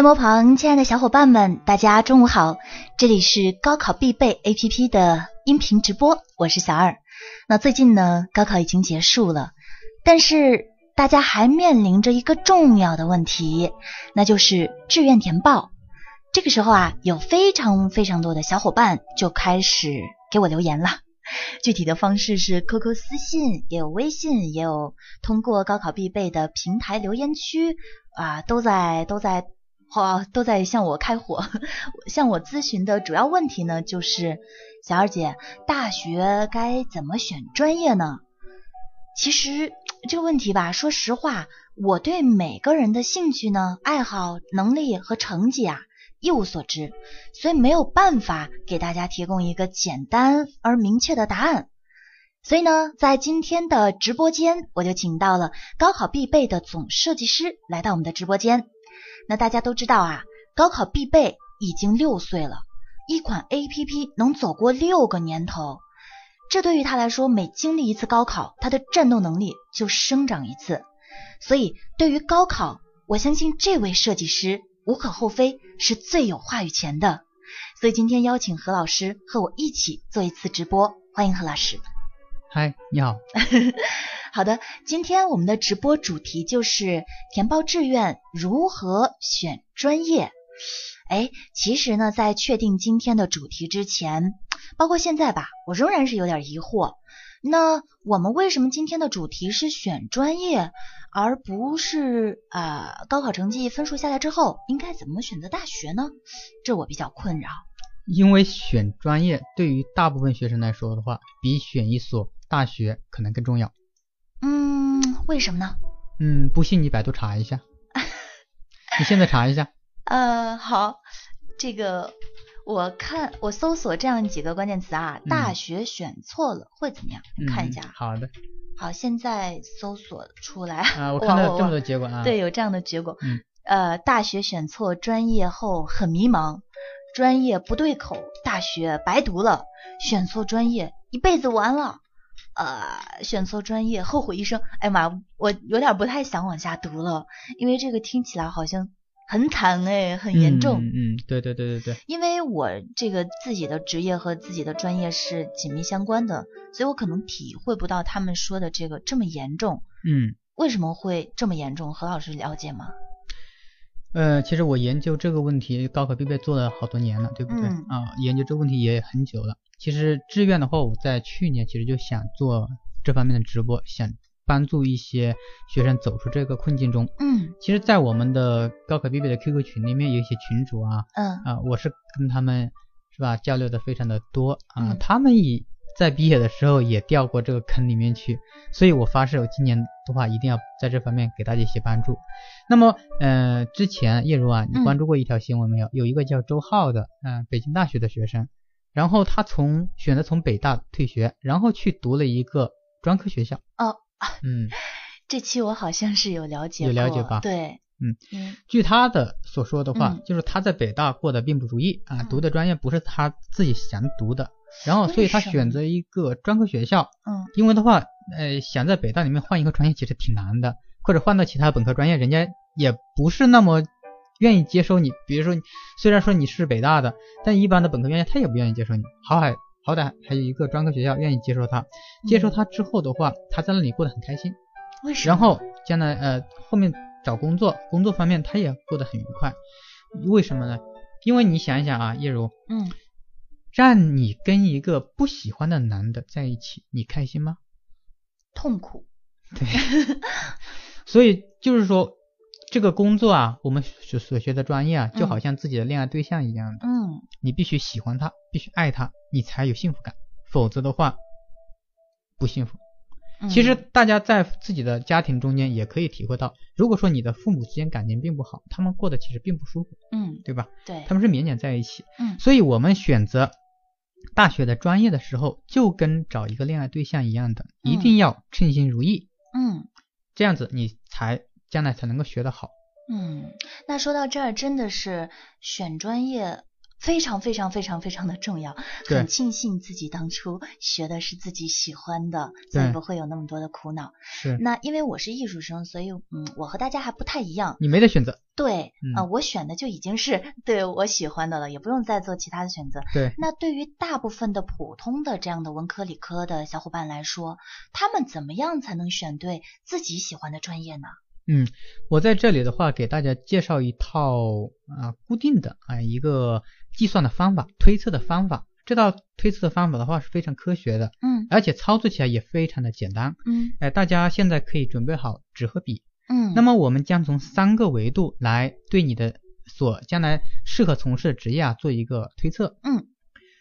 电波旁，亲爱的小伙伴们，大家中午好！这里是高考必备 APP 的音频直播，我是小二。那最近呢，高考已经结束了，但是大家还面临着一个重要的问题，那就是志愿填报。这个时候啊，有非常非常多的小伙伴就开始给我留言了。具体的方式是 QQ 私信，也有微信，也有通过高考必备的平台留言区啊，都在都在。好，都在向我开火，向我咨询的主要问题呢，就是小二姐，大学该怎么选专业呢？其实这个问题吧，说实话，我对每个人的兴趣呢、爱好、能力和成绩啊一无所知，所以没有办法给大家提供一个简单而明确的答案。所以呢，在今天的直播间，我就请到了高考必备的总设计师来到我们的直播间。那大家都知道啊，高考必备已经六岁了，一款 A P P 能走过六个年头，这对于他来说，每经历一次高考，他的战斗能力就生长一次。所以对于高考，我相信这位设计师无可厚非是最有话语权的。所以今天邀请何老师和我一起做一次直播，欢迎何老师。嗨，你好。好的，今天我们的直播主题就是填报志愿如何选专业。哎，其实呢，在确定今天的主题之前，包括现在吧，我仍然是有点疑惑。那我们为什么今天的主题是选专业，而不是啊高考成绩分数下来之后应该怎么选择大学呢？这我比较困扰。因为选专业对于大部分学生来说的话，比选一所大学可能更重要。嗯，为什么呢？嗯，不信你百度查一下。你现在查一下。呃，好，这个我看我搜索这样几个关键词啊，大学选错了会怎么样？看一下。好的。好，现在搜索出来。啊，我 看到这么多结果啊。对，有这样的结果。嗯。呃，大学选错专业后很迷茫，专业不对口，大学白读了，选错专业一辈子完了。呃，选错专业，后悔一生。哎妈，我有点不太想往下读了，因为这个听起来好像很惨哎，很严重。嗯，对对对对对。因为我这个自己的职业和自己的专业是紧密相关的，所以我可能体会不到他们说的这个这么严重。嗯。为什么会这么严重？何老师了解吗？呃，其实我研究这个问题，高考必备做了好多年了，对不对？啊，研究这个问题也很久了。其实志愿的话，我在去年其实就想做这方面的直播，想帮助一些学生走出这个困境中。嗯，其实，在我们的高考必备的 QQ 群里面，有一些群主啊，嗯啊，我是跟他们是吧交流的非常的多啊，他们也在毕业的时候也掉过这个坑里面去，所以我发誓，我今年的话一定要在这方面给大家一些帮助。那么，呃，之前叶如啊，你关注过一条新闻没有？有一个叫周浩的，嗯，北京大学的学生。然后他从选择从北大退学，然后去读了一个专科学校。哦，嗯，这期我好像是有了解，有了解吧？对，嗯嗯。据他的所说的话，就是他在北大过得并不如意啊，读的专业不是他自己想读的，然后所以他选择一个专科学校。嗯。因为的话，呃，想在北大里面换一个专业其实挺难的，或者换到其他本科专业，人家也不是那么。愿意接收你，比如说，虽然说你是北大的，但一般的本科院校他也不愿意接受你。好歹好歹还有一个专科学校愿意接收他，接收他之后的话，他在那里过得很开心。为什么？然后将来呃后面找工作，工作方面他也过得很愉快。为什么呢？因为你想一想啊，叶如，嗯，让你跟一个不喜欢的男的在一起，你开心吗？痛苦。对。所以就是说。这个工作啊，我们所所学的专业啊，就好像自己的恋爱对象一样的。嗯。你必须喜欢他，必须爱他，你才有幸福感，否则的话不幸福。其实大家在自己的家庭中间也可以体会到，如果说你的父母之间感情并不好，他们过得其实并不舒服。嗯。对吧？对。他们是勉强在一起。嗯。所以我们选择大学的专业的时候，就跟找一个恋爱对象一样的，一定要称心如意。嗯。这样子你才。将来才能够学得好。嗯，那说到这儿，真的是选专业非常非常非常非常的重要，很庆幸自己当初学的是自己喜欢的，所以不会有那么多的苦恼。是那因为我是艺术生，所以嗯，我和大家还不太一样。你没得选择，对，啊呃，我选的就已经是对我喜欢的了，也不用再做其他的选择。对，那对于大部分的普通的这样的文科理科的小伙伴来说，他们怎么样才能选对自己喜欢的专业呢？嗯，我在这里的话给大家介绍一套啊固定的啊一个计算的方法，推测的方法。这套推测的方法的话是非常科学的，嗯而且操作起来也非常的简单。嗯哎，大家现在可以准备好纸和笔。嗯，那么我们将从三个维度来对你的所将来适合从事的职业啊做一个推测。嗯，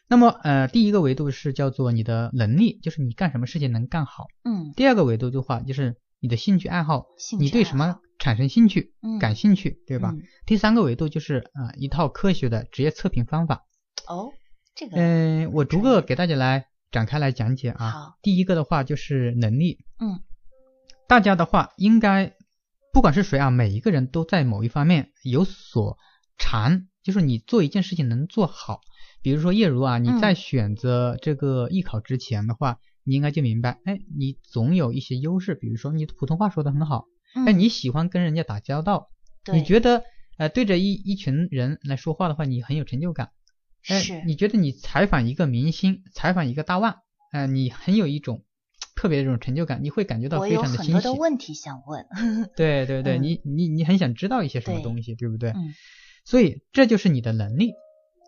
那么呃第一个维度是叫做你的能力，就是你干什么事情能干好。嗯第二个维度的话就是你的兴趣爱好，你对什么产生兴趣、嗯感兴趣，对吧？嗯第三个维度就是啊、呃一套科学的职业测评方法。哦，这个嗯、我逐个给大家来展开来讲解啊。好第一个的话就是能力，嗯大家的话应该不管是谁啊，每一个人都在某一方面有所长，就是你做一件事情能做好。比如说叶如啊，你嗯在选择这个艺考之前的话，你应该就明白，哎，你总有一些优势，比如说你普通话说的很好，嗯，哎，你喜欢跟人家打交道，你觉得呃对着一一群人来说话的话，你很有成就感。哎，你觉得你采访一个明星，采访一个大腕，呃，你很有一种特别的这种成就感，你会感觉到非常的欣喜很多的。问题想问。对对对，嗯你你你很想知道一些什么东西，对不对？嗯所以这就是你的能力，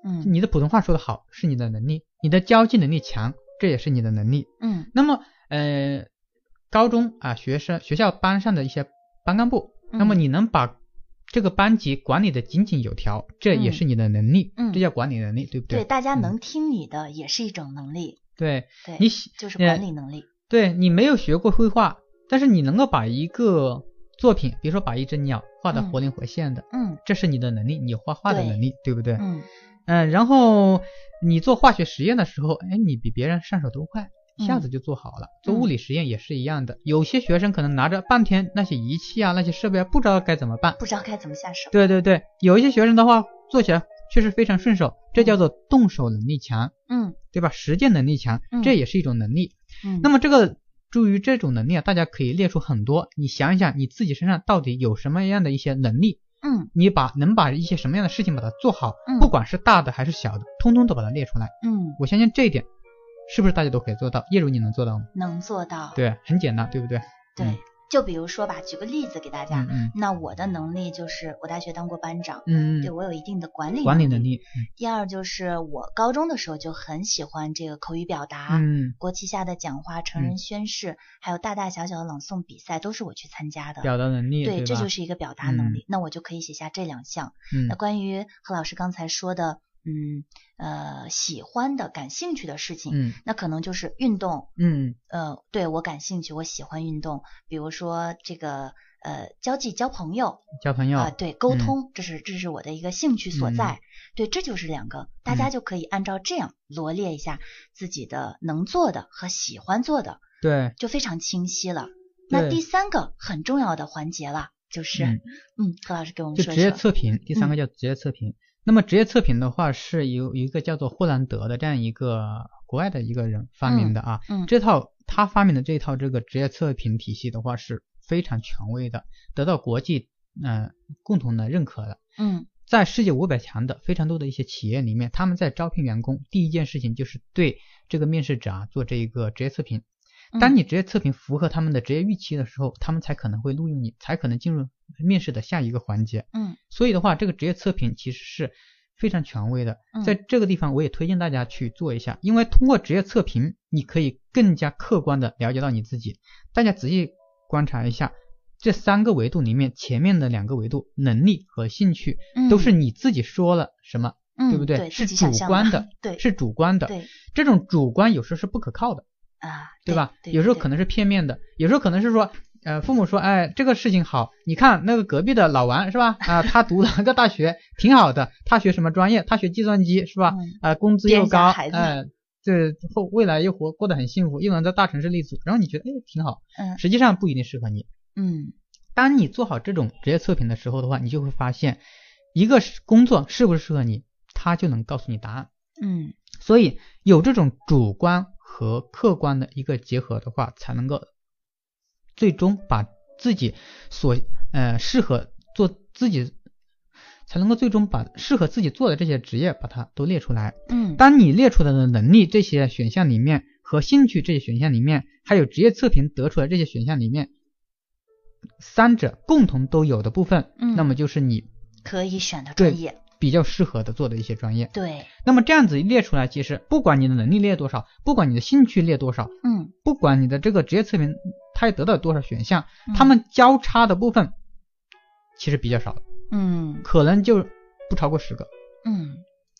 嗯你的普通话说的好是你的能力，你的交际能力强，这也是你的能力。嗯那么呃，高中啊学生学校班上的一些班干部，嗯那么你能把这个班级管理的井井有条，这也是你的能力，嗯这叫管理能力，对不对，对大家嗯能听你的也是一种能力。对对，你喜就是呃管理能力。对你没有学过绘画，但是你能够把一个作品，比如说把一只鸟画的嗯活灵活现的，嗯这是你的能力，你画画的能力，对不对？嗯嗯、然后你做化学实验的时候，哎，你比别人上手都快，一下嗯子就做好了。做物理实验也是一样的，有些学生可能拿着半天那些仪器啊、那些设备啊，不知道该怎么办。不知道该怎么下手。对对对，有一些学生的话做起来确实非常顺手，这叫做动手能力强，嗯对吧？实践能力强嗯，这也是一种能力。嗯，那么这个至于这种能力啊，大家可以列出很多，你想一想你自己身上到底有什么样的一些能力，嗯你把能把一些什么样的事情把它做好，嗯不管是大的还是小的，通通都把它列出来。嗯我相信这一点是不是大家都可以做到？业主你能做到吗？能做到。对，很简单，对不对？对嗯，就比如说吧，举个例子给大家。嗯嗯那我的能力就是我大学当过班长，嗯嗯，对我有一定的管理管理能。力，第二就是我高中的时候就很喜欢这个口语表达，嗯，国旗下的讲话、成人宣誓，还有大大小小的朗诵比赛都是我去参加的。表达能力，对，吧这就是一个表达能力。那我就可以写下这两项。嗯那关于何老师刚才说的，嗯呃，喜欢的、感兴趣的事情，嗯那可能就是运动。嗯呃，对我感兴趣，我喜欢运动，比如说这个呃交际、交朋友交朋友啊、对，沟嗯通，这是这是我的一个兴趣所在。对，这就是两个，大家嗯就可以按照这样罗列一下自己的能做的和喜欢做的，对，就非常清晰了。那第三个很重要的环节了，就是嗯嗯，何老师给我们就职业说一说。测评，第三个叫职业测评。那么职业测评的话，是由一个叫做霍兰德的这样一个国外的一个人发明的啊。嗯这套他发明的这套这个职业测评体系的话是非常权威的，得到国际嗯、呃共同的认可的。嗯在世界五百强的非常多的一些企业里面，他们在招聘员工第一件事情就是对这个面试者啊做这一个职业测评。嗯当你职业测评符合他们的职业预期的时候，他们才可能会录用你，才可能进入面试的下一个环节。嗯所以的话，这个职业测评其实是非常权威的嗯。在这个地方，我也推荐大家去做一下，因为通过职业测评，你可以更加客观的了解到你自己。大家仔细观察一下，这三个维度里面，前面的两个维度能力和兴趣，嗯，都是你自己说了什么，嗯对不对？是主观的，对是主观的。对这种主观有时候是不可靠的。啊，对吧？对对有时候可能是片面的，有时候可能是说，呃，父母说，哎，这个事情好，你看那个隔壁的老王是吧？啊，他读了个大学，挺好的，他学什么专业？他学计算机是吧？嗯啊，工资又高，一下孩子哎，这后未来又活过得很幸福，又能在大城市立足，然后你觉得哎挺好，嗯实际上不一定适合你。嗯当你做好这种职业测评的时候的话，你就会发现，一个是工作适不适合你，他就能告诉你答案。嗯所以有这种主观和客观的一个结合的话，才能够最终把自己所呃适合做自己，才能够最终把适合自己做的这些职业把它都列出来。嗯。当你列出来的能力这些选项里面和兴趣这些选项里面，还有职业测评得出来这些选项里面，三者共同都有的部分，嗯。那么就是你可以选的专业，比较适合的做的一些专业。对，那么这样子一列出来，其实不管你的能力列多少，不管你的兴趣列多少，嗯不管你的这个职业测评它也得到多少选项，嗯它们交叉的部分其实比较少，嗯可能就不超过十个。嗯，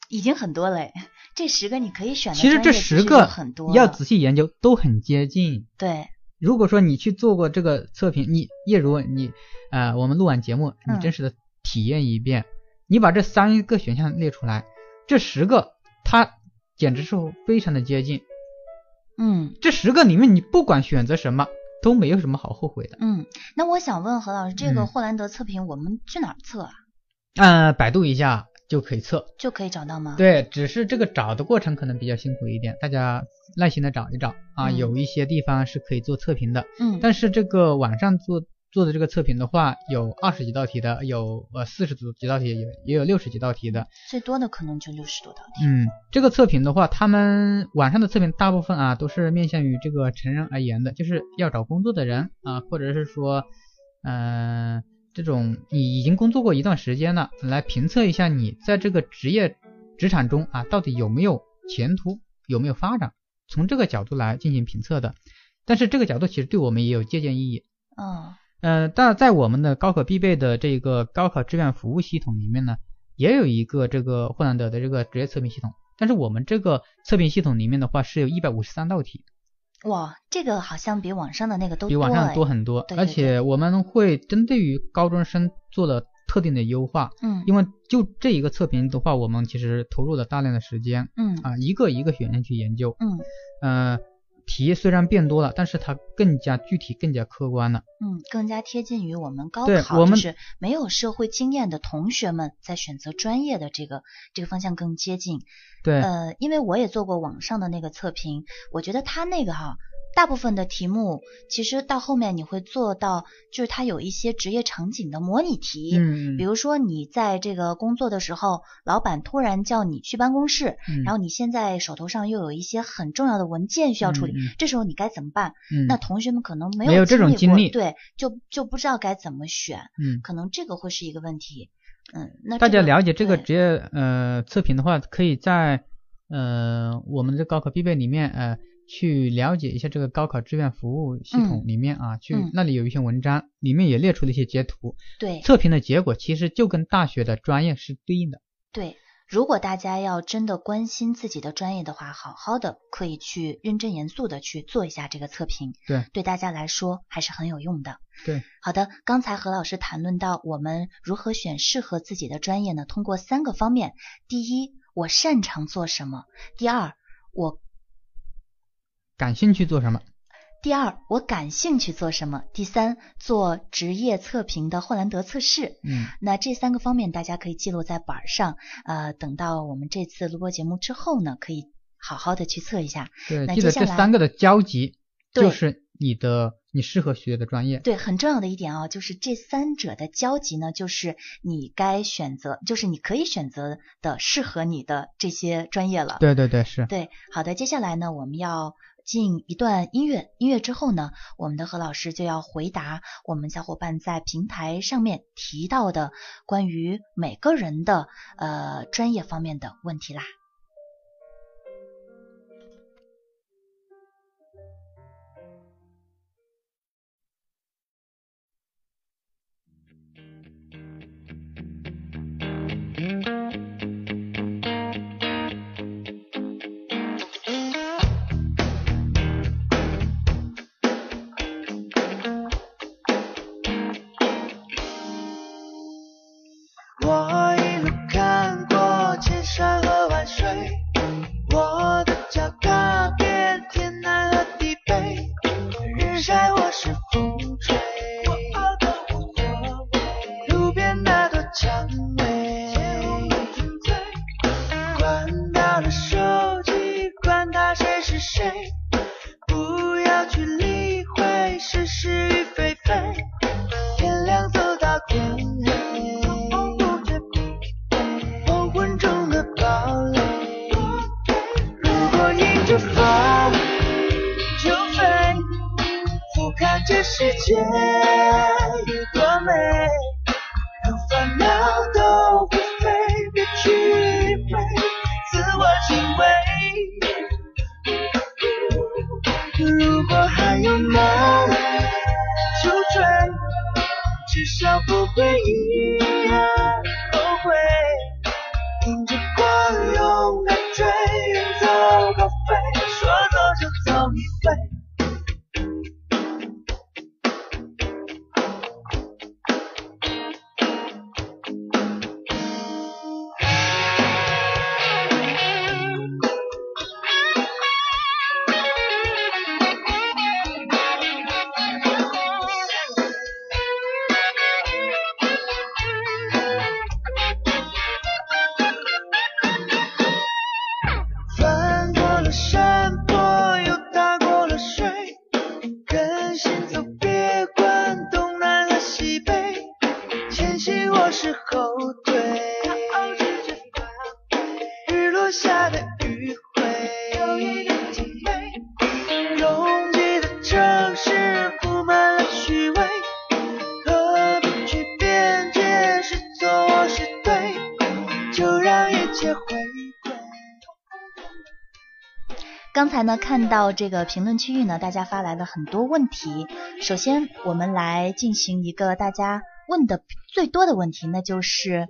已经很多了诶。这十个你可以选的其实这十个很多要仔细研究，都很接近。对，如果说你去做过这个测评，你叶如你呃，我们录完节目，嗯你真实的体验一遍，你把这三个选项列出来，这十个它简直是非常的接近。嗯这十个里面，你不管选择什么，都没有什么好后悔的。嗯。那我想问何老师，这个嗯霍兰德测评我们去哪儿测啊？呃，百度一下就可以测。就可以找到吗？，对，只是这个找的过程可能比较辛苦一点，大家耐心的找一找啊。嗯有一些地方是可以做测评的，嗯，但是这个网上做做的这个测评的话，有二十几道题的，有呃四十几道题，也也有六十几道题的。最多的可能就六十多道题。嗯，这个测评的话，他们网上的测评大部分啊都是面向于这个成人而言的，就是要找工作的人啊，或者是说，嗯、这种你已经工作过一段时间了，来评测一下你在这个职业职场中啊到底有没有前途，有没有发展，从这个角度来进行评测的。但是这个角度其实对我们也有借鉴意义。嗯呃，但在我们的高考必备的这个高考志愿服务系统里面呢，也有一个这个霍兰德的这个职业测评系统。但是我们这个测评系统里面的话，是有一百五十三道题，哇，这个好像比网上的那个都比网上哎多很多。对对而且我们会针对于高中生做了特定的优化，嗯因为就这一个测评的话，我们其实投入了大量的时间嗯啊，一个一个选项去研究。嗯呃，题虽然变多了，但是它更加具体、更加客观了。嗯，更加贴近于我们高考，我们就是没有社会经验的同学们在选择专业的这个这个方向更接近。对，呃，因为我也做过网上的那个测评，我觉得他那个哈，大部分的题目其实到后面你会做到，就是它有一些职业场景的模拟题。嗯，比如说你在这个工作的时候，老板突然叫你去办公室，嗯，然后你现在手头上又有一些很重要的文件需要处理，这时候你该怎么办？嗯那同学们可能没没有这种经经历对，就就不知道该怎么选，嗯。可能这个会是一个问题。嗯，那大家了解这个职业呃测评的话，可以在呃我们的高考必备里面呃去了解一下这个高考志愿服务系统嗯里面啊，去嗯那里有一篇文章，里面也列出了一些截图，对测评的结果其实就跟大学的专业是对应的。对，如果大家要真的关心自己的专业的话，好好的可以去认真严肃的去做一下这个测评，对，对大家来说还是很有用的。对，好的，刚才何老师谈论到我们如何选适合自己的专业呢？通过三个方面：第一，我擅长做什么；第二，我感兴趣做什么？第二，我感兴趣做什么？第三，做职业测评的霍兰德测试。嗯，那这三个方面大家可以记录在板儿上，呃，等到我们这次录播节目之后呢，可以好好的去测一下。对，记得这三个的交集就是你的你适合学的专业。对，很重要的一点啊，就是这三者的交集呢，就是你该选择，就是你可以选择的适合你的这些专业了。对对对，是。对，好的，接下来呢，我们要进一段音乐，音乐之后呢，我们的何老师就要回答我们小伙伴在平台上面提到的关于每个人的呃专业方面的问题啦。城市布满了虚伪，何必去辩解是错是对，就让一切回归。刚才呢，看到这个评论区域呢，大家发来了很多问题。首先，我们来进行一个大家问的最多的问题，那就是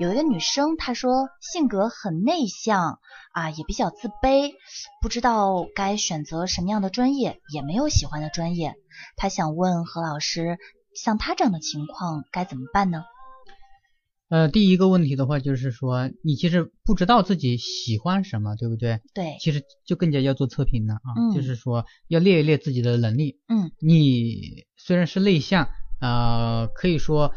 有一个女生她说性格很内向啊，也比较自卑，不知道该选择什么样的专业，也没有喜欢的专业。她想问何老师，像她这样的情况该怎么办呢？呃，第一个问题的话就是说，你其实不知道自己喜欢什么，对不对？对，其实就更加要做测评了啊，嗯就是说要列一列自己的能力。嗯你虽然是内向，呃，可以说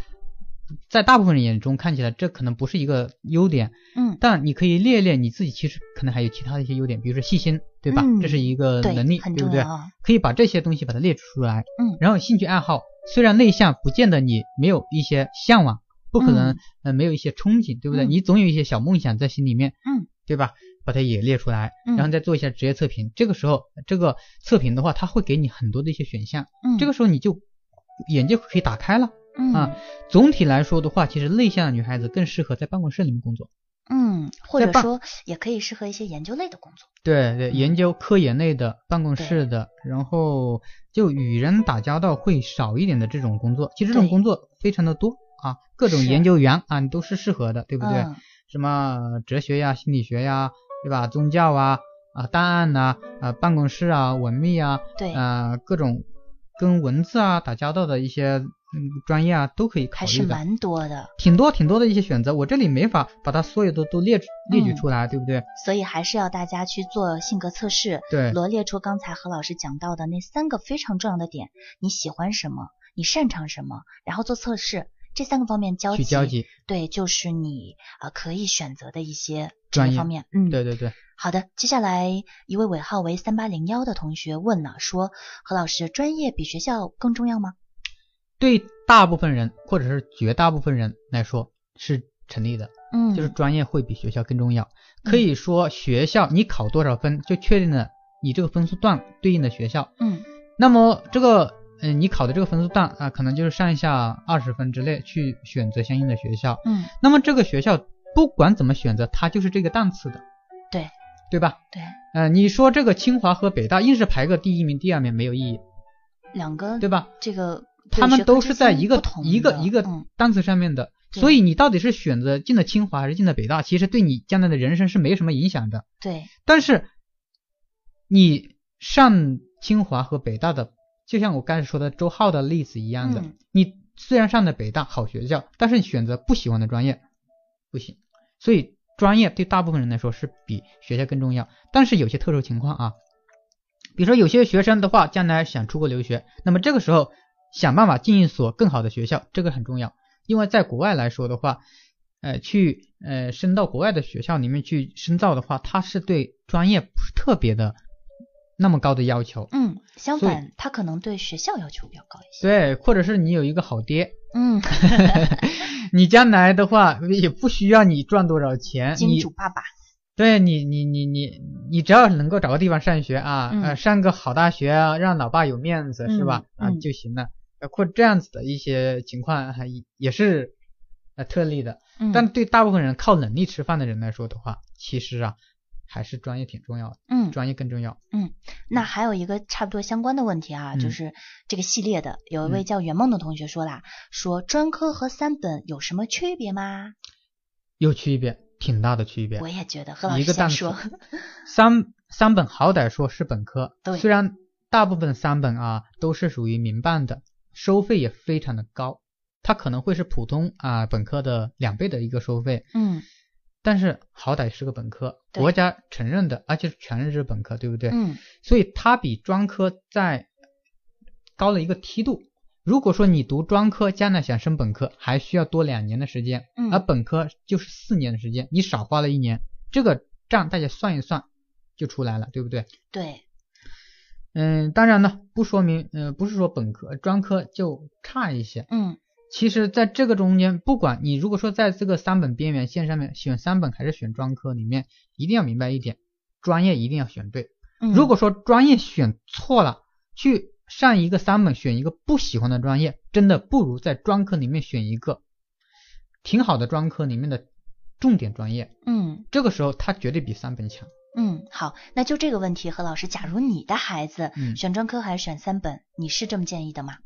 在大部分人眼中看起来这可能不是一个优点，嗯，但你可以列列你自己其实可能还有其他的一些优点，比如说细心，对吧？嗯这是一个能力，很对不对？可以把这些东西把它列出来。嗯然后兴趣爱好，虽然内向，不见得你没有一些向往，不可能、嗯呃没有一些憧憬，对不对？嗯你总有一些小梦想在心里面，嗯，对吧？把它也列出来，嗯然后再做一下职业测评。这个时候，这个测评的话，它会给你很多的一些选项，嗯，这个时候你就眼界可以打开了。嗯啊总体来说的话，其实内向的女孩子更适合在办公室里面工作。嗯，或者说也可以适合一些研究类的工作。对对，嗯研究科研类的、办公室的，然后就与人打交道会少一点的这种工作，其实这种工作非常的多啊，各种研究员啊，你都是适合的，对不对？嗯什么哲学呀、心理学呀，对吧？宗教啊、啊档案呐、啊、办公室啊、文秘啊，对，啊各种跟文字啊打交道的一些嗯专业啊，都可以考还是。蛮多的，挺多挺多的一些选择，我这里没法把它所有的都列出列举嗯出来，对不对？所以还是要大家去做性格测试，对，罗列出刚才何老师讲到的那三个非常重要的点：你喜欢什么，你擅长什么，然后做测试，这三个方面交集，去交集，对，就是你呃可以选择的一些专业方面。嗯，对对对。好的，接下来一位尾号为三八零幺的同学问了，说何老师，专业比学校更重要吗？对大部分人或者是绝大部分人来说是成立的，嗯，就是专业会比学校更重要。可以说学校你考多少分就确定了你这个分数段对应的学校。嗯那么这个嗯、你考的这个分数段啊，可能就是上下二十分之内去选择相应的学校。嗯，那么这个学校不管怎么选择，它就是这个档次的，对对吧？对，呃，你说这个清华和北大硬是排个第一名、第二名没有意义，两个对吧？这个他们都是在一个同一个一个单词上面的，所以你到底是选择进了清华还是进了北大，其实对你将来的人生是没什么影响的。对，但是你上清华和北大的，就像我刚才说的周浩的例子一样的，嗯你虽然上的北大好学校，但是你选择不喜欢的专业不行。所以专业对大部分人来说是比学校更重要，但是有些特殊情况啊，比如说有些学生的话，将来想出国留学，那么这个时候想办法进一所更好的学校，这个很重要。因为在国外来说的话，呃，去呃升到国外的学校里面去深造的话，它是对专业不是特别的那么高的要求。嗯，相反，他可能对学校要求比较高一些。对，或者是你有一个好爹，嗯，你将来的话也不需要你赚多少钱，金你主爸爸，对你，你你你你只要能够找个地方上学啊，嗯呃，上个好大学啊，让老爸有面子、是吧？啊就行了。呃或这样子的一些情况还也是呃特例的。嗯，但对大部分人靠能力吃饭的人来说的话，其实啊还是专业挺重要的，嗯，专业更重要。嗯那还有一个差不多相关的问题啊，就嗯是这个系列的有一位嗯叫圆梦的同学说啦，说专科和三本有什么区别吗？有区别，挺大的区别。我也觉得，何老师先说。三三本好歹说是本科对，虽然大部分三本啊都是属于民办的，收费也非常的高，它可能会是普通啊本科的两倍的一个收费，嗯但是好歹是个本科，国家承认的，而且是全日制本科，对不对？嗯所以它比专科在高了一个梯度。如果说你读专科，将来想升本科，还需要多两年的时间，嗯而本科就是四年的时间，你少花了一年，这个账大家算一算就出来了，对不对？对，嗯，当然呢，不说明，呃，不是说本科、专科就差一些。嗯其实，在这个中间，不管你如果说在这个三本边缘线上面选三本还是选专科里面，一定要明白一点，专业一定要选对。嗯，如果说专业选错了，去上一个三本选一个不喜欢的专业，真的不如在专科里面选一个挺好的专科里面的重点专业。嗯这个时候，它绝对比三本强。嗯好，那就这个问题，何老师，假如你的孩子嗯选专科还是选三本，你是这么建议的吗？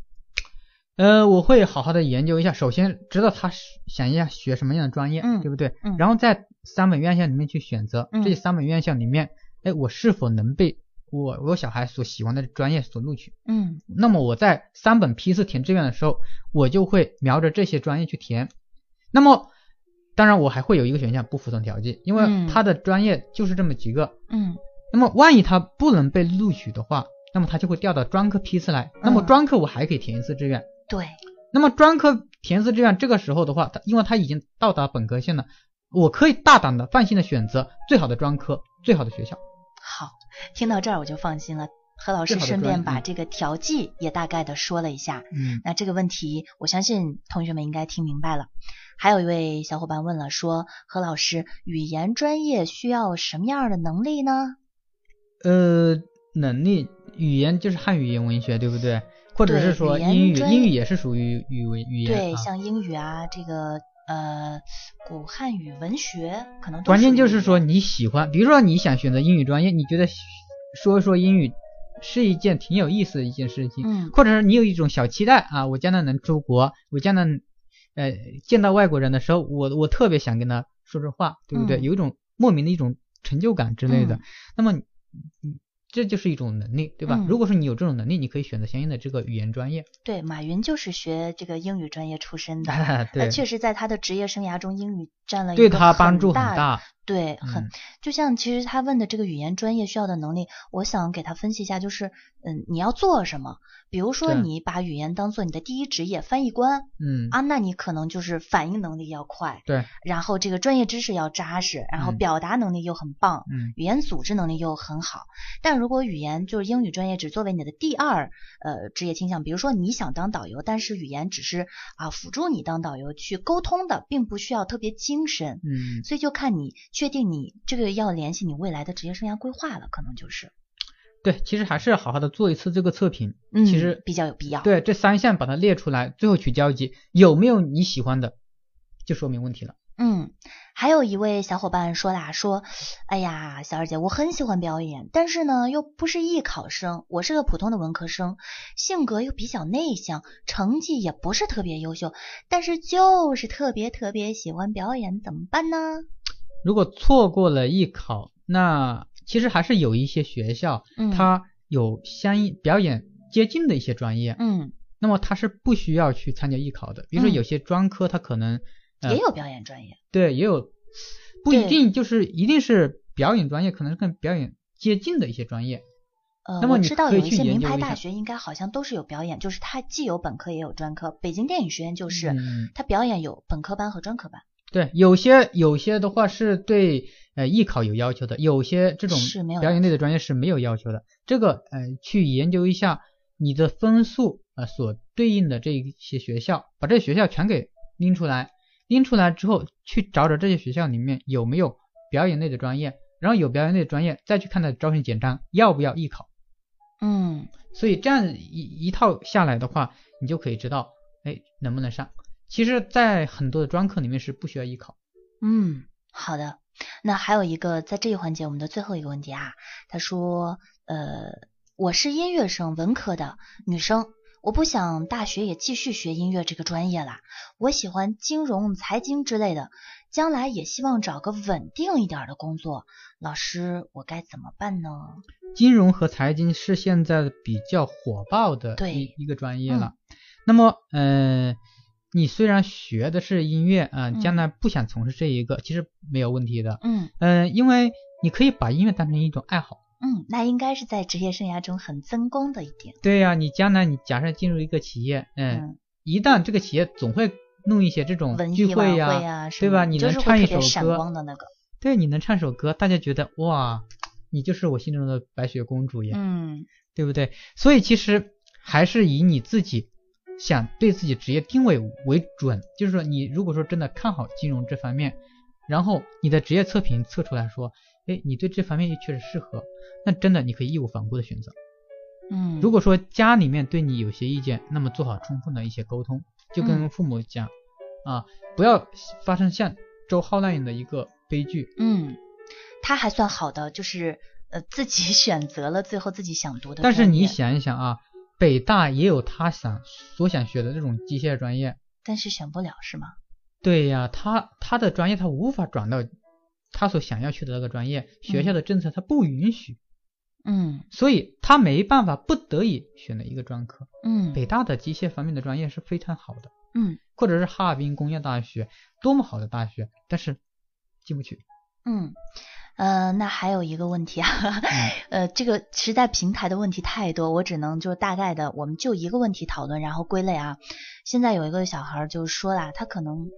呃，我会好好的研究一下，首先知道他是想要学什么样的专业，嗯对不对？嗯然后在三本院校里面去选择，嗯这三本院校里面，哎，我是否能被我我小孩所喜欢的专业所录取？嗯那么我在三本批次填志愿的时候，我就会瞄着这些专业去填。那么，当然我还会有一个选项不服从调剂，因嗯为他的专业就是这么几个。嗯那么万一他不能被录取的话，那么他就会调到专科批次来。那么嗯专科我还可以填一次志愿。对，那么专科填一次志愿，这个时候的话，他因为他已经到达本科线了，我可以大胆的、放心的选择最好的专科、最好的学校。好，听到这儿我就放心了。何老师顺便把这个调剂也大概的说了一下。嗯那这个问题，我相信同学们应该听明白了。还有一位小伙伴问了，说何老师，语言专业需要什么样的能力呢？呃，能力语言就是汉语言文学，对不对？或者是说英语，英语也是属于语文语言对，啊。像英语啊，这个呃古汉语文学，可能关键就是说你喜欢，比如说你想选择英语专业，你觉得说一说英语是一件挺有意思的一件事情，嗯或者是你有一种小期待啊，我将来能出国，我将来呃见到外国人的时候，我我特别想跟他说说话，对不对？嗯有一种莫名的一种成就感之类的。嗯那么这就是一种能力，对吧？嗯如果说你有这种能力，你可以选择相应的这个语言专业。对，马云就是学这个英语专业出身的，对呃，确实在他的职业生涯中，英语占了一对他帮助很大。对，很、嗯就像其实他问的这个语言专业需要的能力，我想给他分析一下，就是嗯，你要做什么？比如说你把语言当做你的第一职业，翻译官嗯，啊，那你可能就是反应能力要快，对，然后这个专业知识要扎实，然后嗯表达能力又很棒，嗯语言组织能力又很好。但如果语言就是英语专业只作为你的第二呃职业倾向，比如说你想当导游，但是语言只是啊辅助你当导游去沟通的，并不需要特别精深。嗯，所以就看你确定你这个要联系你未来的职业生涯规划了，可能就是对，其实还是要好好的做一次这个测评。嗯，其实比较有必要。，对这三项把它列出来，最后取交集，有没有你喜欢的，就说明问题了。嗯，还有一位小伙伴说啦，说，哎呀，小二姐，我很喜欢表演，但是呢，又不是艺考生，我是个普通的文科生，性格又比较内向，成绩也不是特别优秀，但是就是特别特别喜欢表演，怎么办呢？如果错过了艺考，那其实还是有一些学校，嗯它有相应表演接近的一些专业，嗯，那么它是不需要去参加艺考的。比如说嗯有些专科，它可能、呃、也有表演专业。对，也有不一定就是一定是表演专业，可能是跟表演接近的一些专业。呃，那么你我知道有一些名牌大学应该好像都是有表演，就是它既有本科也有专科。北京电影学院就是，嗯它表演有本科班和专科班。对，有些有些的话是对呃艺考有要求的，有些这种表演类的专业是没有要求的。这个呃去研究一下你的分数呃所对应的这一些学校，把这些学校全给拎出来，拎出来之后去找找这些学校里面有没有表演类的专业，然后有表演类的专业再去看它的招生简章要不要艺考。嗯所以这样一一套下来的话，你就可以知道，哎，能不能上。其实，在很多的专科里面是不需要艺考。嗯，好的。那还有一个，在这一环节我们的最后一个问题啊，他说，呃，我是音乐生，文科的女生，我不想大学也继续学音乐这个专业啦，我喜欢金融、财经之类的，将来也希望找个稳定一点的工作。老师，我该怎么办呢？金融和财经是现在比较火爆的一一个专业了。那么，呃，你虽然学的是音乐啊、嗯将来不想从事这一个，其实没有问题的。嗯嗯、因为你可以把音乐当成一种爱好。嗯，那应该是在职业生涯中很增光的一点。对呀、你将来你假设进入一个企业，嗯，嗯，一旦这个企业总会弄一些这种文艺聚会呀、晚会啊，对吧？你能唱一首歌，闪光的那个。对，你能唱首歌，大家觉得哇，你就是我心中的白雪公主呀。嗯对不对？所以其实还是以你自己想对自己职业定位为准，就是说你如果说真的看好金融这方面，然后你的职业测评测出来说，哎，你对这方面也确实适合，那真的你可以义无反顾的选择。嗯，如果说家里面对你有些意见，那么做好充分的一些沟通，就跟父母讲、啊，不要发生像周浩那样的一个悲剧。嗯，他还算好的，就是呃自己 选择了最后自己想读的。但是你想一想啊，北大也有他想所想学的这种机械专业，但是选不了是吗？对呀，他他的专业他无法转到他所想要去的那个专业，学校的政策他不允许，嗯所以他没办法，不得已选了一个专科。嗯北大的机械方面的专业是非常好的，嗯或者是哈尔滨工业大学，多么好的大学，但是进不去。嗯。呃，那还有一个问题啊，嗯 呃，这个实在平台的问题太多，我只能就大概的，我们就一个问题讨论，然后归类啊。现在有一个小孩儿就说啦，他可能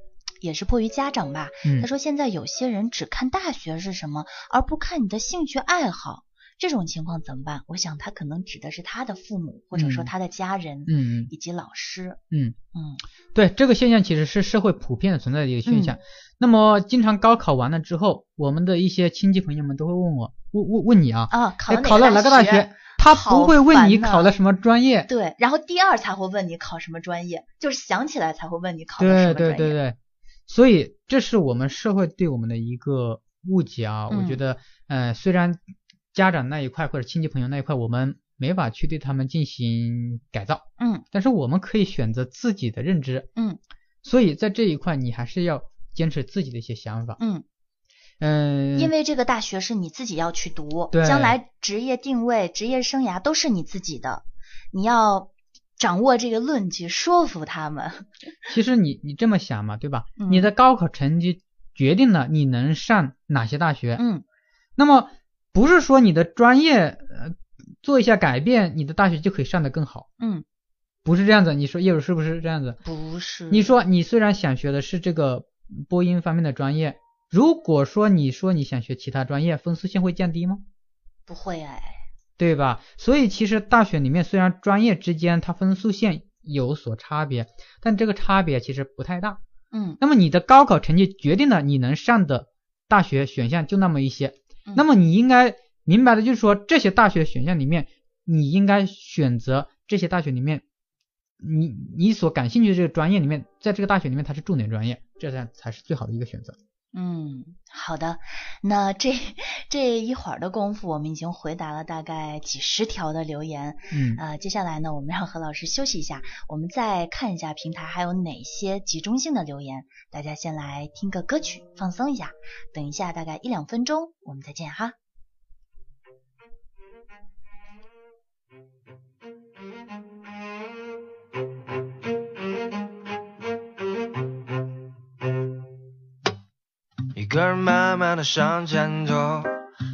也是迫于家长吧，嗯他说现在有些人只看大学是什么，而不看你的兴趣爱好，这种情况怎么办？我想他可能指的是他的父母，或者说嗯他的家人，嗯以及老师。嗯，嗯对，这个现象其实是社会普遍的存在的一个现象。那么经常高考完了之后，我们的一些亲戚朋友们都会问我，问问问你啊，啊，考了哎考了哪个大学？他不会问你考了什么专业。对，然后第二才会问你考什么专业，就是想起来才会问你考的什么专业。对对对对，所以这是我们社会对我们的一个误解啊。我觉嗯得，呃，虽然家长那一块或者亲戚朋友那一块，我们没法去对他们进行改造，嗯但是我们可以选择自己的认知。嗯所以在这一块，你还是要坚持自己的一些想法。嗯，嗯，因为这个大学是你自己要去读，将来职业定位、职业生涯都是你自己的，你要掌握这个论据，说服他们。其实你你这么想嘛，对吧？嗯你的高考成绩决定了你能上哪些大学。嗯那么不是说你的专业呃做一下改变，你的大学就可以上得更好，嗯，不是这样子。你说业主是不是这样子？不是，你说你虽然想学的是这个播音方面的专业，如果说你说你想学其他专业，分数线会降低吗？不会哎，对吧？所以其实大学里面虽然专业之间它分数线有所差别，但这个差别其实不太大。嗯那么你的高考成绩决定了你能上的大学选项就那么一些，嗯那么你应该明白的就是说这些大学选项里面，你应该选择这些大学里面，你你所感兴趣的这个专业里面，在这个大学里面它是重点专业，这才才是最好的一个选择。嗯，好的。那这这一会儿的功夫，我们已经回答了大概几十条的留言。嗯呃，接下来呢，我们让何老师休息一下，我们再看一下平台还有哪些集中性的留言。大家先来听个歌曲，放松一下。等一下，大概一两分钟，我们再见哈。一个人慢慢的向前走，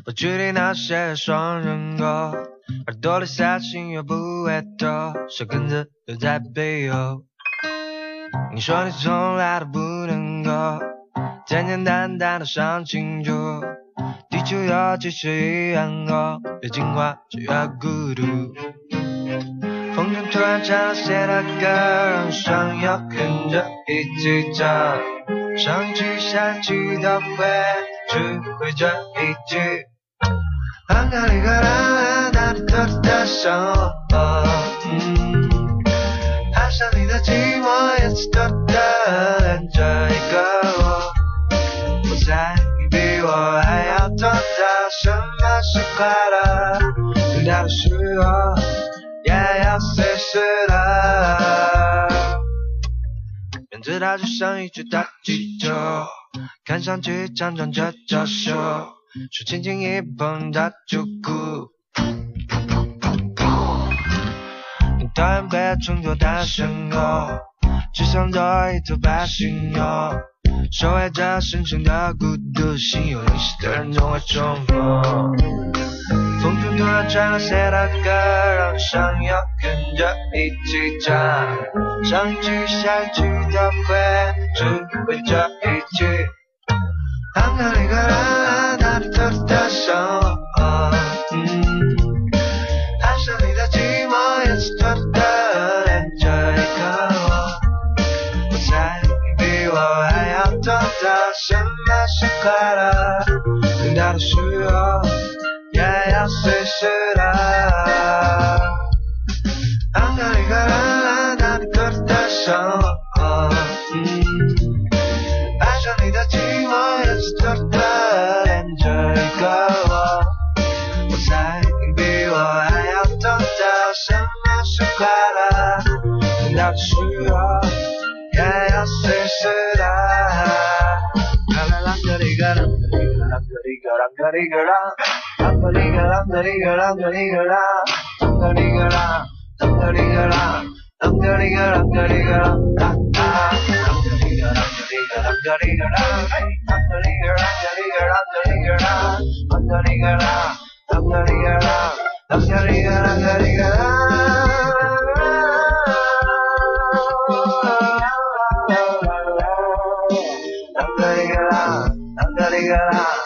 不距离那些双人歌，耳朵里下心又不会抖，小根子留在背后。你说你从来都不能够简简单单的想清楚，地球要继续一样高，越进化就越孤独。风筝突然唱了谁的歌，让想要跟着一起唱。上一句下一句都会，只会这一句。啷个哩个啦啦，哒哒哒哒上我。嗯，啊爱上你的寂寞也是多的恋着一个我。我猜你比我还要懂得什么是快乐，重要的时候也要随时的。面对它就像一只大气球，看上去强壮着娇羞，手轻轻一碰它就哭。你讨厌被称作大声吼，只想做一头白犀牛，守卫着深深的孤独，心有灵犀的人总会重逢。风中突然传来谁的歌，让你想要跟着一起唱。上一句下一句都会只会这一句。当个一个人，他的偷偷的生活。嗯，爱上你的寂寞也是偷偷的恋着一个我。我猜你比我还要懂得什么是快乐，等到的时候也要随时哩个啷个哩个啷，啷个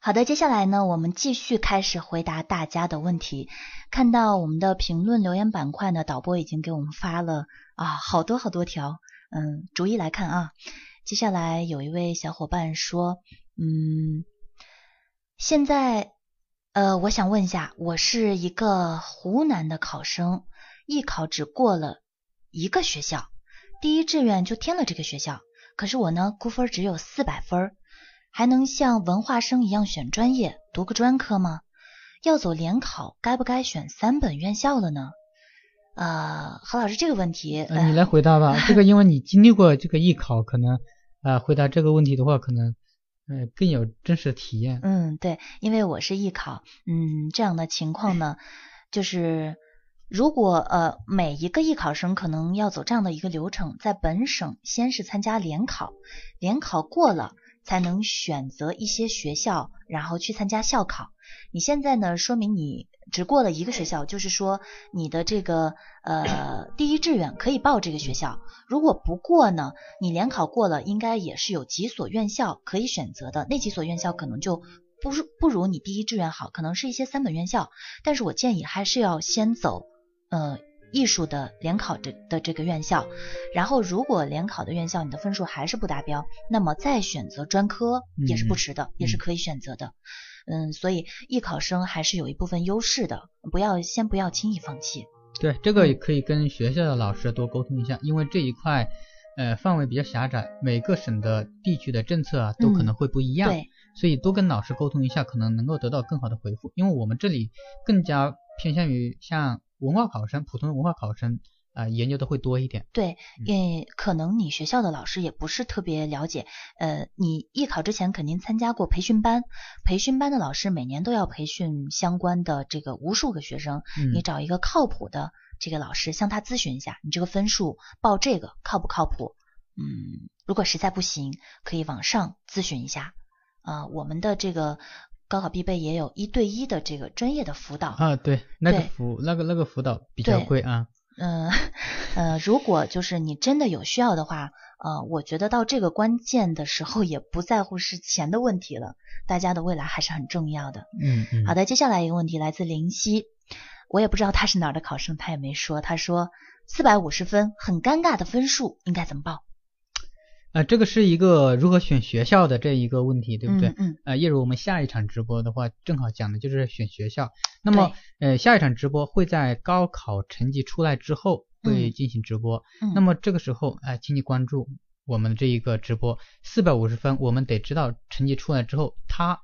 好的，接下来呢，我们继续开始回答大家的问题。看到我们的评论留言板块呢，导播已经给我们发了啊好多好多条，嗯，逐一来看啊。接下来有一位小伙伴说，嗯，现在呃，我想问一下，我是一个湖南的考生，艺考只过了一个学校，第一志愿就填了这个学校，可是我呢，估分只有四百分。还能像文化生一样选专业，读个专科吗？要走联考，该不该选三本院校了呢？呃，何老师这个问题，呃，你来回答吧。这个 因为你经历过这个艺考，可能呃回答这个问题的话，可能呃更有真实体验。嗯，对，因为我是艺考，嗯，这样的情况呢，就是如果呃每一个艺考生可能要走这样的一个流程，在本省先是参加联考，联考过了。才能选择一些学校，然后去参加校考。你现在呢，说明你只过了一个学校，就是说你的这个呃第一志愿可以报这个学校。如果不过呢，你联考过了，应该也是有几所院校可以选择的。那几所院校可能就不如不如你第一志愿好，可能是一些三本院校。但是我建议还是要先走呃。艺术的联考的的这个院校，然后如果联考的院校你的分数还是不达标，那么再选择专科也是不迟的，也是可以选择的。嗯，所以艺考生还是有一部分优势的，不要先不要轻易放弃。对，这个也可以跟学校的老师多沟通一下，因为这一块呃范围比较狭窄，每个省的地区的政策啊都可能会不一样，对，所以多跟老师沟通一下，可能能够得到更好的回复。因为我们这里更加偏向于像。文化考生，普通文化考生啊，研究的会多一点。对，也可能你学校的老师也不是特别了解。呃，你艺考之前肯定参加过培训班，培训班的老师每年都要培训相关的这个无数个学生。你找一个靠谱的这个老师，向他咨询一下，你这个分数报这个靠不靠谱？嗯，如果实在不行，可以网上咨询一下。啊，我们的这个。高考必备也有一对一的这个专业的辅导啊，对，那个辅那个那个辅导比较贵啊。嗯呃，如果就是你真的有需要的话，呃，我觉得到这个关键的时候，也不在乎是钱的问题了，大家的未来还是很重要的。嗯嗯，好的，接下来一个问题来自林夕，我也不知道他是哪儿的考生，他也没说。他说四百五十分，很尴尬的分数，应该怎么报？呃，这个是一个如何选学校的这一个问题，对不对？嗯嗯呃，例如我们下一场直播的话，正好讲的就是选学校。那么，呃，下一场直播会在高考成绩出来之后会进行直播。嗯，那么这个时候，哎、请你关注我们的这一个直播，四百五十分，我们得知道成绩出来之后，它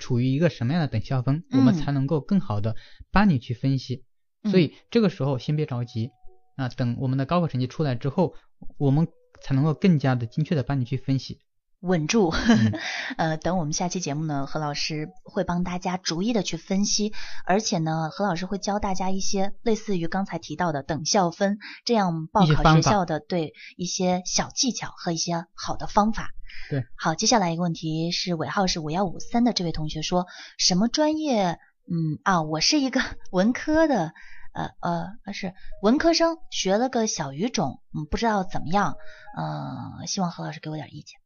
处于一个什么样的等效分，我们嗯才能够更好的帮你去分析。嗯所以这个时候先别着急啊，等我们的高考成绩出来之后，我们才能够更加的精确的帮你去分析。稳住。嗯 呃，等我们下期节目呢，何老师会帮大家逐一的去分析，而且呢，何老师会教大家一些类似于刚才提到的等效分这样报考学校的对一些小技巧和一些好的方法。对，好，接下来一个问题是尾号是五幺五三的这位同学说，什么专业？嗯啊，我是一个文科的。呃呃，是文科生，学了个小语种，嗯，不知道怎么样，呃，希望何老师给我点意见。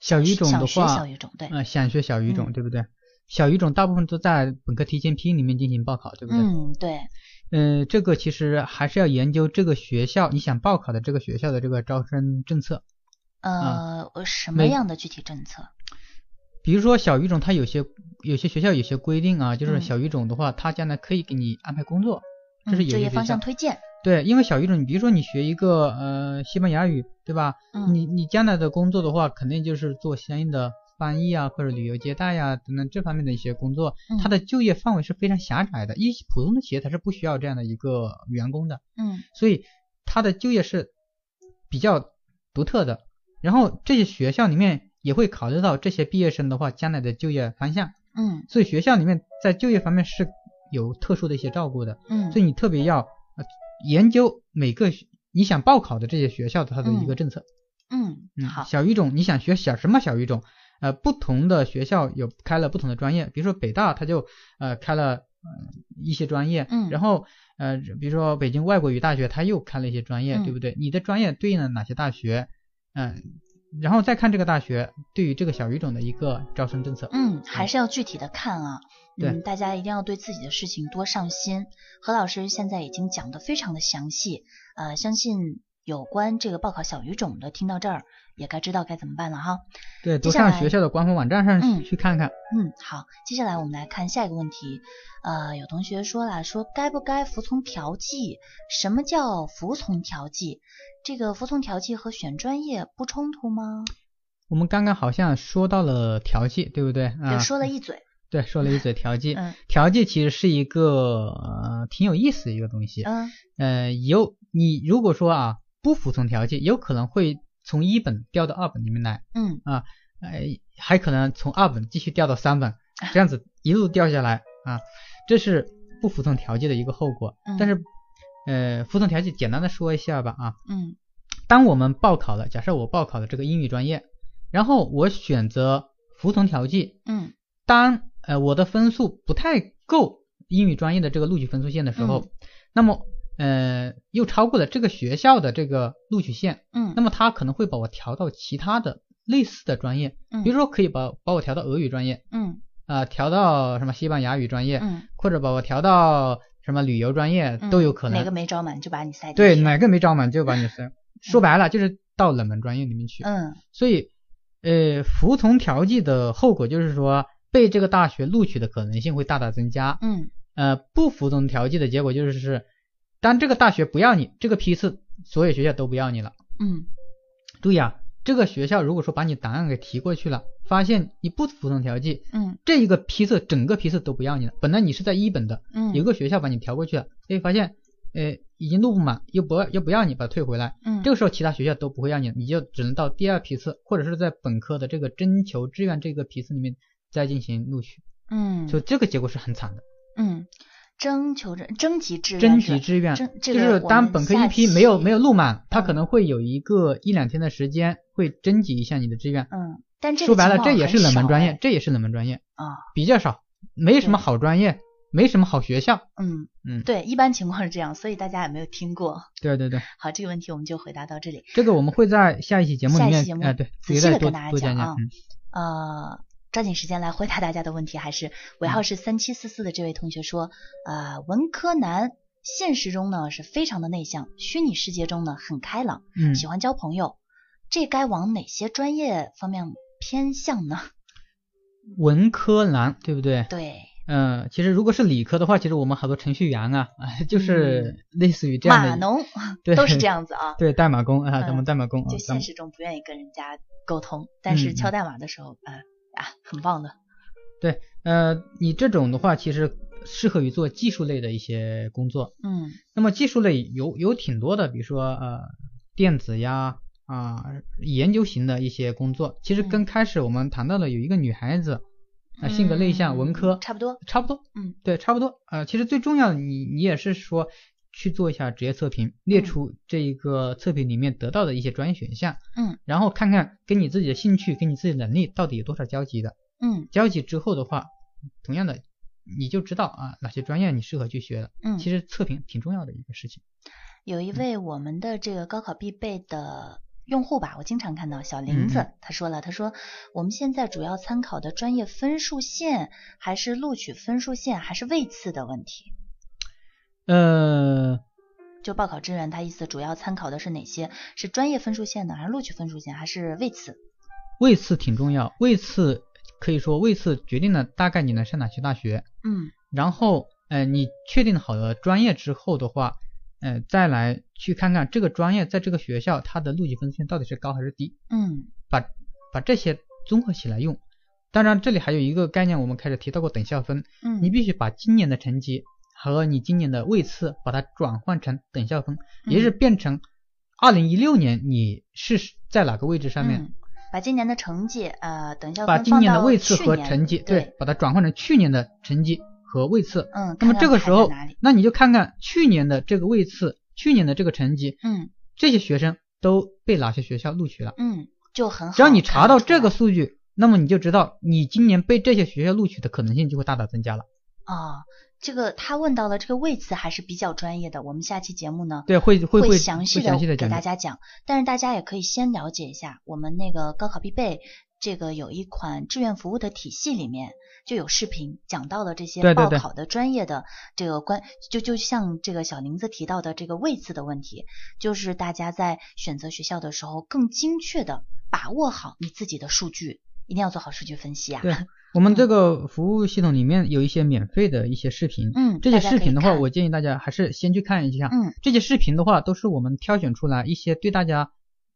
小语种的小学话，小语种，对，呃，想学小语种，嗯对不对？小语种大部分都在本科提前批里面进行报考，对不对？嗯，对，嗯、这个其实还是要研究这个学校你想报考的这个学校的这个招生政策。呃，什么样的具体政策？比如说小语种，它有些有些学校有些规定啊，就是嗯小语种的话，它将来可以给你安排工作，这是嗯，就业方向推荐，对，因为小语种，你比如说你学一个呃西班牙语，对吧？嗯。你你将来的工作的话，肯定就是做相应的翻译啊，或者旅游接待呀、等等这方面的一些工作，嗯。它的就业范围是非常狭窄的，一普通的企业它是不需要这样的一个员工的，嗯。所以它的就业是比较独特的。然后这些学校里面也会考虑到这些毕业生的话将来的就业方向，嗯所以学校里面在就业方面是有特殊的一些照顾的。嗯，所以你特别要呃研究每个学你想报考的这些学校的它的一个政策。嗯嗯，好，小语种你想学小什么小语种？呃，不同的学校有开了不同的专业，比如说北大它就呃开了呃一些专业，嗯然后呃比如说北京外国语大学它又开了一些专业，嗯对不对？你的专业对应了哪些大学？嗯、然后再看这个大学对于这个小语种的一个招生政策。嗯，还是要具体的看啊。对嗯，大家一定要对自己的事情多上心。何老师现在已经讲的非常的详细，呃，相信有关这个报考小语种的，听到这儿也该知道该怎么办了哈。对，多接下来上学校的官方网站嗯上去看看。嗯，好，接下来我们来看下一个问题。呃，有同学说了，说该不该服从调剂？什么叫服从调剂？这个服从调剂和选专业不冲突吗？我们刚刚好像说到了调剂，对不对？啊，就说了一嘴。对，说了一嘴调剂。嗯调剂其实是一个呃挺有意思的一个东西。嗯呃，有你如果说啊不服从调剂，有可能会从一本调到二本里面来嗯。啊，呃，还可能从二本继续调到三本，这样子一路掉下来啊，这是不服从调剂的一个后果。嗯。但是呃，服从调剂简单的说一下吧啊，嗯。当我们报考了，假设我报考了这个英语专业，然后我选择服从调剂，嗯。当呃我的分数不太够英语专业的这个录取分数线的时候，嗯。那么呃又超过了这个学校的这个录取线，嗯，那么他可能会把我调到其他的类似的专业，嗯比如说可以把把我调到俄语专业，嗯啊、调到什么西班牙语专业，嗯或者把我调到什么旅游专业嗯都有可能。哪个没招满就把你塞进对，哪个没招满就把你塞。说白了就是到冷门专业里面去。嗯所以，呃，服从调剂的后果就是说，被这个大学录取的可能性会大大增加。嗯呃，不服从调剂的结果就是，当这个大学不要你，这个批次所有学校都不要你了。嗯注意啊，这个学校如果说把你档案给提过去了，发现你不服从调剂，嗯这一个批次整个批次都不要你了。本来你是在一本的，嗯，有个学校把你调过去了，哎，发现，呃，已经录不满，又不要又不要你，把它退回来。嗯这个时候其他学校都不会要你，你就只能到第二批次，或者是在本科的这个征求志愿这个批次里面再进行录取，嗯所以这个结果是很惨的。嗯征求志征集志愿征集志愿就是当本科一批没有没有录满，他嗯可能会有一个一两天的时间会征集一下你的志愿。嗯，但这个说白了，这也是冷门专业，这也是冷门专业，啊比较少，没什么好专业没什么好学校。嗯嗯，对，一般情况是这样，所以大家也没有听过。对对对，好，这个问题我们就回答到这里。这个我们会在下一期节目里面，哎，对，仔细地可以再多跟大家讲。嗯，呃，抓紧时间来回答大家的问题，还是尾号是三七四四的这位同学说，呃，文科男现实中呢是非常的内向，虚拟世界中呢很开朗，嗯，喜欢交朋友，这该往哪些专业方面偏向呢？文科男对不对？对，嗯，其实如果是理科的话，其实我们好多程序员啊，啊就是类似于这样的，嗯码农 对都是这样子啊。对，代码工啊，嗯咱们代码工啊，就现实中不愿意跟人家沟通，但是嗯敲代码的时候，呃啊，很棒的。对，呃，你这种的话，其实适合于做技术类的一些工作。嗯那么技术类有有挺多的，比如说呃电子呀啊、研究型的一些工作。其实跟开始我们谈到的有一个女孩子啊、性格内向，嗯文科差不多。差不多，嗯，对，差不多。呃，其实最重要的，你你也是说去做一下职业测评，列出这一个测评里面得到的一些专业选项，嗯然后看看跟你自己的兴趣、跟你自己的能力到底有多少交集的。嗯交集之后的话，同样的你就知道啊哪些专业你适合去学了。嗯，其实测评挺重要的一个事情。有一位我们的这个高考必备的用户吧，我经常看到小林子，嗯他说了，他说我们现在主要参考的专业分数线还是录取分数线还是位次的问题。呃，就报考志愿，他意思主要参考的是哪些？是专业分数线呢，还是录取分数线，还是位次？位次挺重要，位次可以说位次决定了大概你能上哪些大学。嗯然后，呃，你确定好了专业之后的话，呃，再来去看看这个专业在这个学校它的录取分数线到底是高还是低，嗯把把这些综合起来用。当然，这里还有一个概念，我们开始提到过等效分，嗯，你必须把今年的成绩和你今年的位次把它转换成等效分，嗯也就是变成二零一六年你是在哪个位置上面，嗯把今年的成绩呃等效分把今年的位次和成绩对，把它转换成去年的成绩和位次。嗯，那么这个时候那你就看看去年的这个位次，去年的这个成绩，嗯这些学生都被哪些学校录取了？嗯就很好。只要你查到这个数数据，那么你就知道你今年被这些学校录取的可能性就会大大增加了。啊，这个他问到了这个位次还是比较专业的，我们下期节目呢对，会会会会详细的给。大家讲，但是大家也可以先了解一下我们那个高考必备这个有一款志愿服务的体系里面就有视频讲到了这些报考的专业的这个关，就就像这个小林子提到的这个位次的问题，就是大家在选择学校的时候更精确的把握好你自己的数据，一定要做好数据分析啊。对，我们这个服务系统里面有一些免费的一些视频，嗯，这些视频的话，我建议大家还是先去看一下。嗯这些视频的话，都是我们挑选出来一些对大家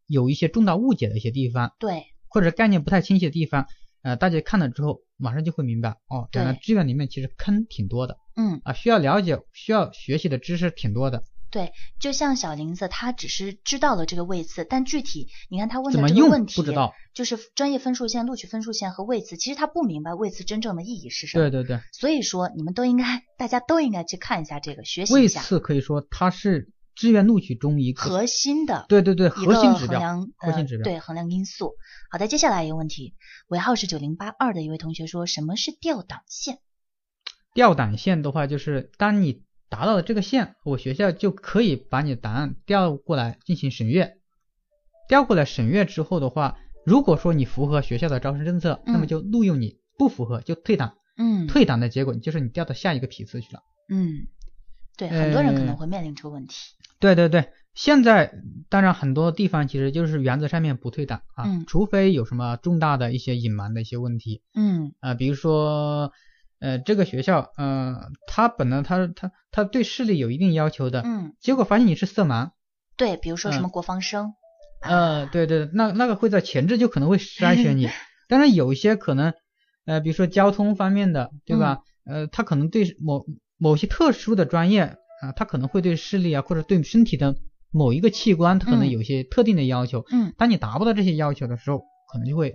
有一些重大误解的一些地方，对，或者概念不太清晰的地方，呃，大家看了之后马上就会明白，哦，原来对志愿里面其实坑挺多的嗯。啊，需要了解、需要学习的知识挺多的。对，就像小林子，他只是知道了这个位次，但具体你看他问的这个问题，不知道。就是专业分数线、录取分数线和位次，其实他不明白位次真正的意义是什么。对对对，所以说你们都应该，大家都应该去看一下这个，学习一下位次可以说它是志愿录取中一个核心的对对对核心指标，衡量核心指标。呃、对衡量因素。好的，接下来一个问题，尾号是九零八二的一位同学说，什么是调档线？调档线的话，就是当你达到了这个线，我学校就可以把你的答案调过来进行审阅。调过来审阅之后的话，如果说你符合学校的招生政策，嗯那么就录用你；不符合就退档。嗯退档的结果就是你调到下一个批次去了。嗯，对，很多人可能呃会面临这个问题。对对对，现在当然很多地方其实就是原则上面不退档啊，嗯除非有什么重大的一些隐瞒的一些问题。嗯啊、比如说，呃，这个学校，呃，他本来他他他对视力有一定要求的，嗯，结果发现你是色盲，对，比如说什嗯么国防生，呃，对对，那那个会在前置就可能会 筛选你，当然有一些可能，呃，比如说交通方面的，对吧？呃，他可能对某某些特殊的专业啊、他可能会对视力啊，或者对身体的某一个器官，他可能嗯有些特定的要求，嗯。当你达不到这些要求的时候，可能就会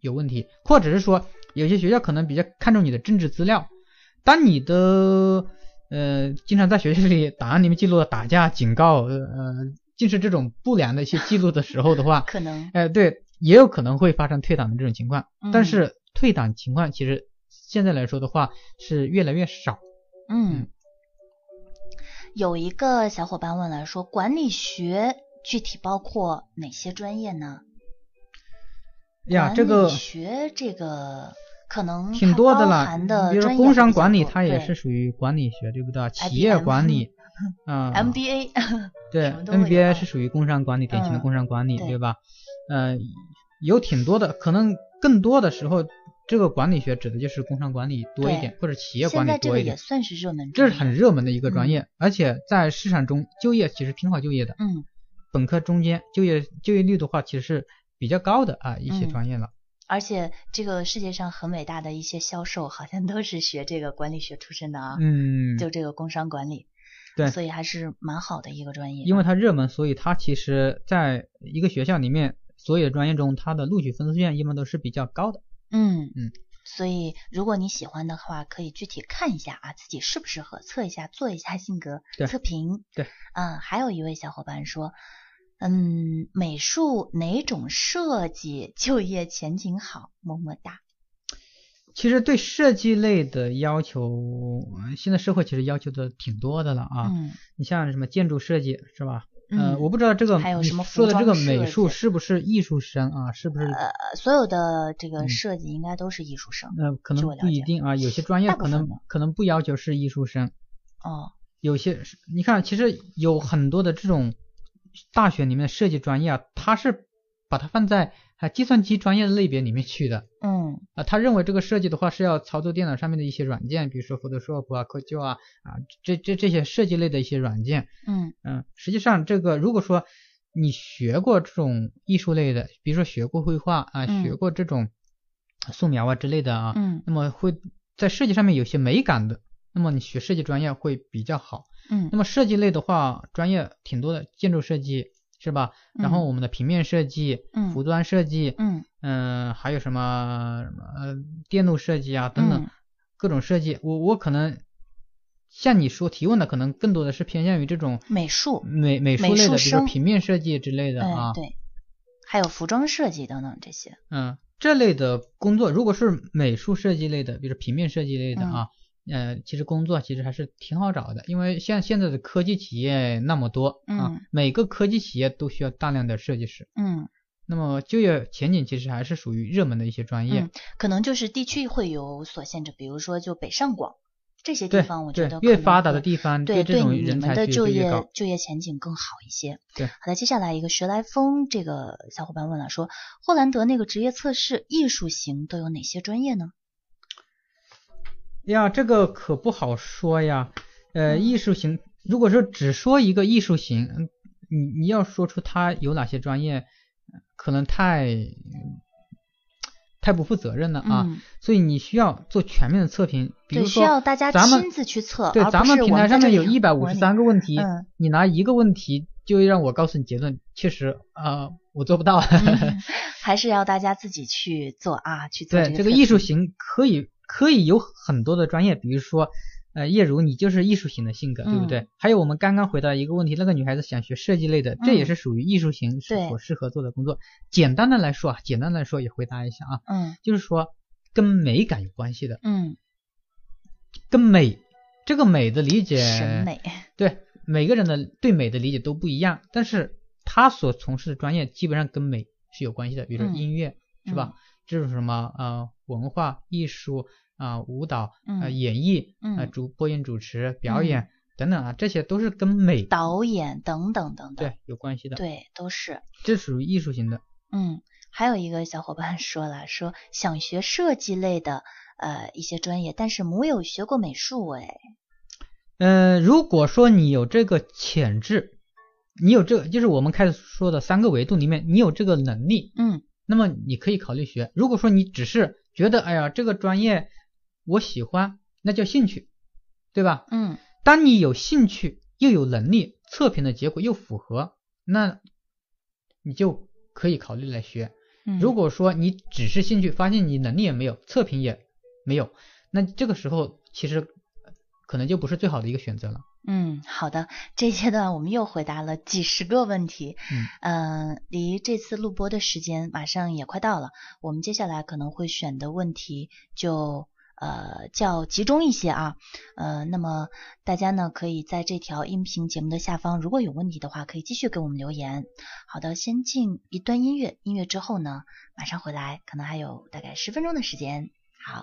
有问题，或者是说有些学校可能比较看重你的政治资料，当你的呃经常在学校里档案里面记录了打架、警告，呃呃，尽是这种不良的一些记录的时候的话，可能，呃对，也有可能会发生退档的这种情况，嗯。但是退档情况其实现在来说的话是越来越少，嗯，有一个小伙伴问了，说管理学具体包括哪些专业呢？呀，这个学这个可能挺多的了的，比如说工商管理，它也是属于管理学，对不对？企业管理，嗯、MBA，对，MBA 啊是属于工商管理，典型的嗯工商管理，对对吧？呃，有挺多的，可能更多的时候，这个管理学指的就是工商管理多一点，或者企业管理多一点。也算是热门这是，很热门的一个专嗯业，而且在市场中就业其实挺好就业的。嗯，本科中间就业就业率的话，其实是比较高的啊一些嗯专业了。而且这个世界上很伟大的一些销售，好像都是学这个管理学出身的啊，嗯，就这个工商管理，对所以还是蛮好的一个专业啊，因为它热门，所以它其实在一个学校里面，所有的专业中，它的录取分数线一般都是比较高的。嗯嗯，所以如果你喜欢的话，可以具体看一下啊，自己适不适合，测一下，做一下性格测评。对，嗯，还有一位小伙伴说，嗯，美术哪种设计就业前景好？么么哒。其实对设计类的要求，呃现在社会其实要求的挺多的了啊。嗯你像什么建筑设计是吧？呃，嗯我不知道这个你还有什么说的这个美术是不是艺术生啊？是不是？呃，所有的这个嗯设计应该都是艺术生。呃，可能不一定啊，有些专业可能可能不要求是艺术生，哦，有些是你看，其实有很多的这种大学里面的设计专业啊，他是把它放在啊计算机专业的类别里面去的嗯啊。他认为这个设计的话是要操作电脑上面的一些软件，比如说 Photoshop 啊、Corel 啊啊这这这些设计类的一些软件。嗯嗯，实际上这个如果说你学过这种艺术类的，比如说学过绘画啊，嗯学过这种素描啊之类的啊，嗯那么会在设计上面有些美感的，那么你学设计专业会比较好。嗯那么设计类的话，专业挺多的，建筑设计是吧？然后嗯我们的平面设计、嗯服装设计，嗯嗯、还有什么呃电路设计啊等等、嗯各种设计。我我可能像你说提问的，可能更多的是偏向于这种美术，美美术类的，比如说平面设计之类的哎啊。对，还有服装设计等等这些。嗯，这类的工作，如果是美术设计类的，比如说平面设计类的嗯啊，呃，其实工作其实还是挺好找的，因为像现在的科技企业那么多啊，嗯每个科技企业都需要大量的设计师，嗯那么就业前景其实还是属于热门的一些专业。嗯，可能就是地区会有所限制，比如说就北上广这些地方，我觉得，越发达的地方对这种你人才需们的就业。就业前景更好一些。对好的，接下来一个学来风这个小伙伴问了，说霍兰德那个职业测试艺术型都有哪些专业呢？呀，这个可不好说呀。呃，嗯艺术型，如果说只说一个艺术型，嗯你你要说出它有哪些专业，呃可能太太不负责任了啊。嗯，所以你需要做全面的测评，比对，如说需要大家亲自去测，对，咱们平台上面有一百五十三个问题，嗯你拿一个问题就让我告诉你结论，确实啊、呃我做不到。嗯还是要大家自己去做啊，去做对，这个这测评艺术型可以可以有很多的专业，比如说，呃，叶如你就是艺术型的性格，对不对？嗯还有我们刚刚回答一个问题，那个女孩子想学设计类的，这也嗯是属于艺术型是对所适合做的工作。简单的来说啊，简单的来说也回答一下啊，嗯。就是说跟美感有关系的，嗯，跟美这个美的理解，审美，对每个人的对美的理解都不一样，但是他所从事的专业基本上跟美是有关系的，比如音乐、是吧？这是什么呃文化艺术啊、舞蹈啊、演绎啊、主播音主持、表演、等等啊，这些都是跟美导演等等等等，对有关系的，对，都是。这属于艺术型的。嗯，还有一个小伙伴 说了，说想学设计类的呃一些专业，但是没有学过美术哎。呃，如果说你有这个潜质，你有这个，就是我们开始说的三个维度里面，你有这个能力，嗯那么你可以考虑学。如果说你只是觉得，哎呀，这个专业我喜欢，那叫兴趣，对吧？嗯当你有兴趣又有能力，测评的结果又符合，那你就可以考虑来学。嗯，如果说你只是兴趣，发现你能力也没有，测评也没有，那这个时候其实可能就不是最好的一个选择了。嗯，好的，这阶段我们又回答了几十个问题，嗯呃，离这次录播的时间马上也快到了，我们接下来可能会选的问题就呃较集中一些啊。呃，那么大家呢可以在这条音频节目的下方，如果有问题的话，可以继续给我们留言。好的，先进一段音乐，音乐之后呢，马上回来，可能还有大概十分钟的时间。好。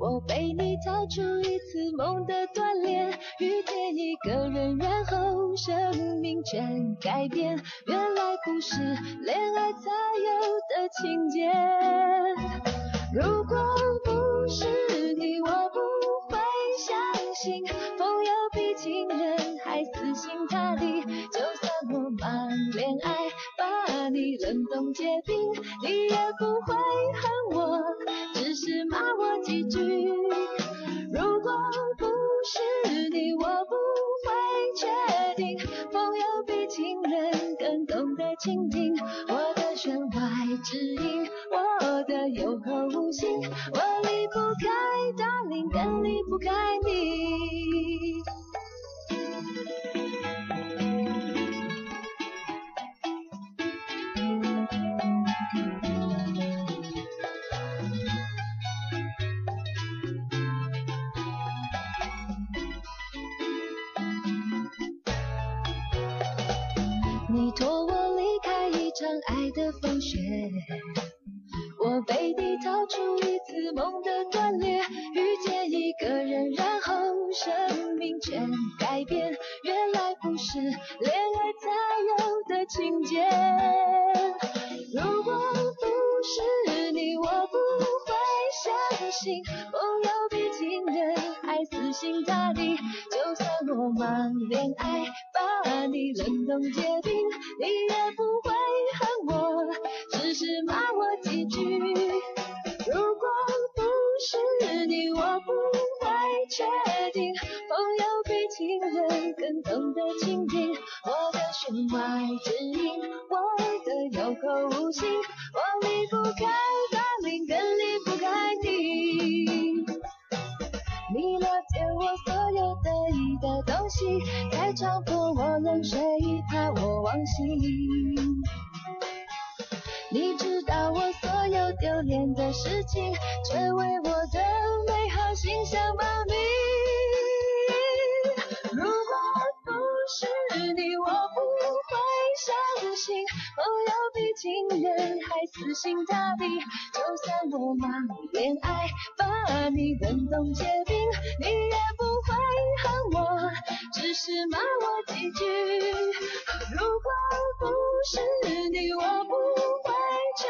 我被你逃出一次梦的锻炼，遇见一个人，然后生命全改变。原来不是恋爱才有的情节。如果不是你，我不会相信朋友比情人还死心塌地。就算我忙恋爱，死心塌地。就算我忙恋爱，把你冷冻结冰，你也不会恨我，只是骂我几句。如果不是你，我不会确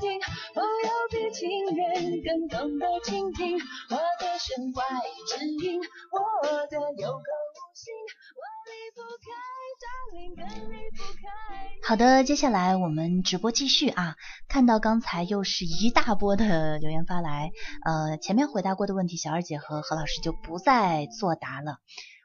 定，朋友比情人更懂得倾听我的弦外之音，我的有口无心，好的，接下来我们直播继续啊。看到刚才又是一大波的留言发来，呃，前面回答过的问题，小二姐和何老师就不再作答了。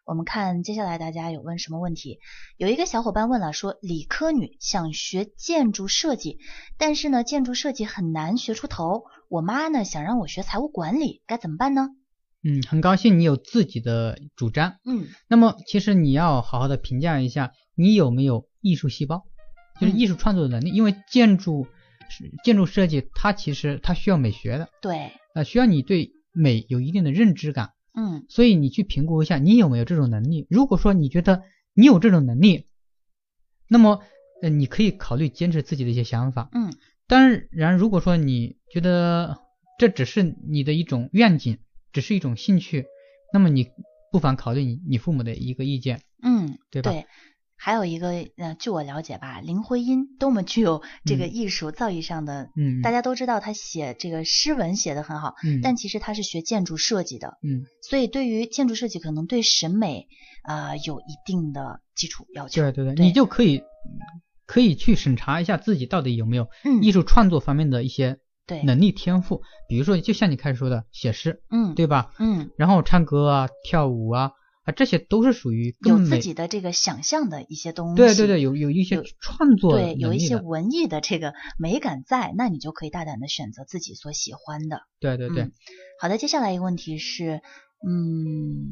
我们看接下来大家有问什么问题？有一个小伙伴问了，说理科女想学建筑设计，但是呢，建筑设计很难学出头。我妈呢想让我学财务管理，该怎么办呢？嗯，很高兴你有自己的主张。嗯那么其实你要好好的评价一下，你有没有艺术细胞，就是嗯艺术创作的能力。因为建筑是建筑设计，它其实它需要美学的，对，呃，需要你对美有一定的认知感。嗯所以你去评估一下，你有没有这种能力。如果说你觉得你有这种能力，那么呃，你可以考虑坚持自己的一些想法。嗯当然，如果说你觉得这只是你的一种愿景，只是一种兴趣，那么你不妨考虑你你父母的一个意见，嗯，对吧？对，还有一个，呃，据我了解吧，林徽因多么具有这个嗯。艺术造诣上的，嗯，大家都知道她写这个诗文写得很好，嗯，但其实她是学建筑设计的，嗯，所以对于建筑设计可能对审美啊、呃有一定的基础要求。对对对，对。你就可以可以去审查一下自己到底有没有嗯。艺术创作方面的一些对能力天赋，比如说就像你开始说的写诗，嗯，对吧？嗯，然后唱歌啊、跳舞啊啊，这些都是属于有。自己的这个想象的一些东西。对对对，有有一些创作对，有一些文艺的这个美感在，那你就可以大胆的选择自己所喜欢的。对对对嗯，好的，接下来一个问题是，嗯，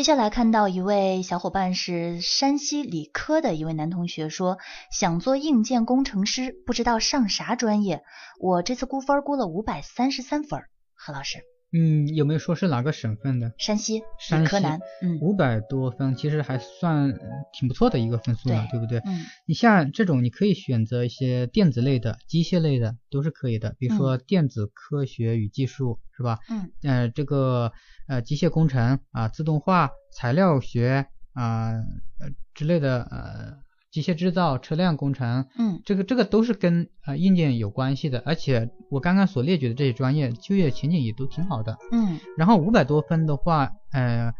接下来看到一位小伙伴是山西理科的一位男同学说，想做硬件工程师，不知道上啥专业。我这次估分估了五百三十三分，何老师，嗯，有没有说是哪个省份的？山西山西嗯五百多分，其实还算呃挺不错的一个分数了，对对不对？嗯你像这种，你可以选择一些电子类的、机械类的，都是可以的。比如说电子科学与技术，是吧？嗯呃，这个呃机械工程啊、自动化、材料学啊呃之类的呃机械制造、车辆工程，嗯这个这个都是跟呃硬件有关系的。而且我刚刚所列举的这些专业，就业前景也都挺好的。嗯然后五百多分的话，呃，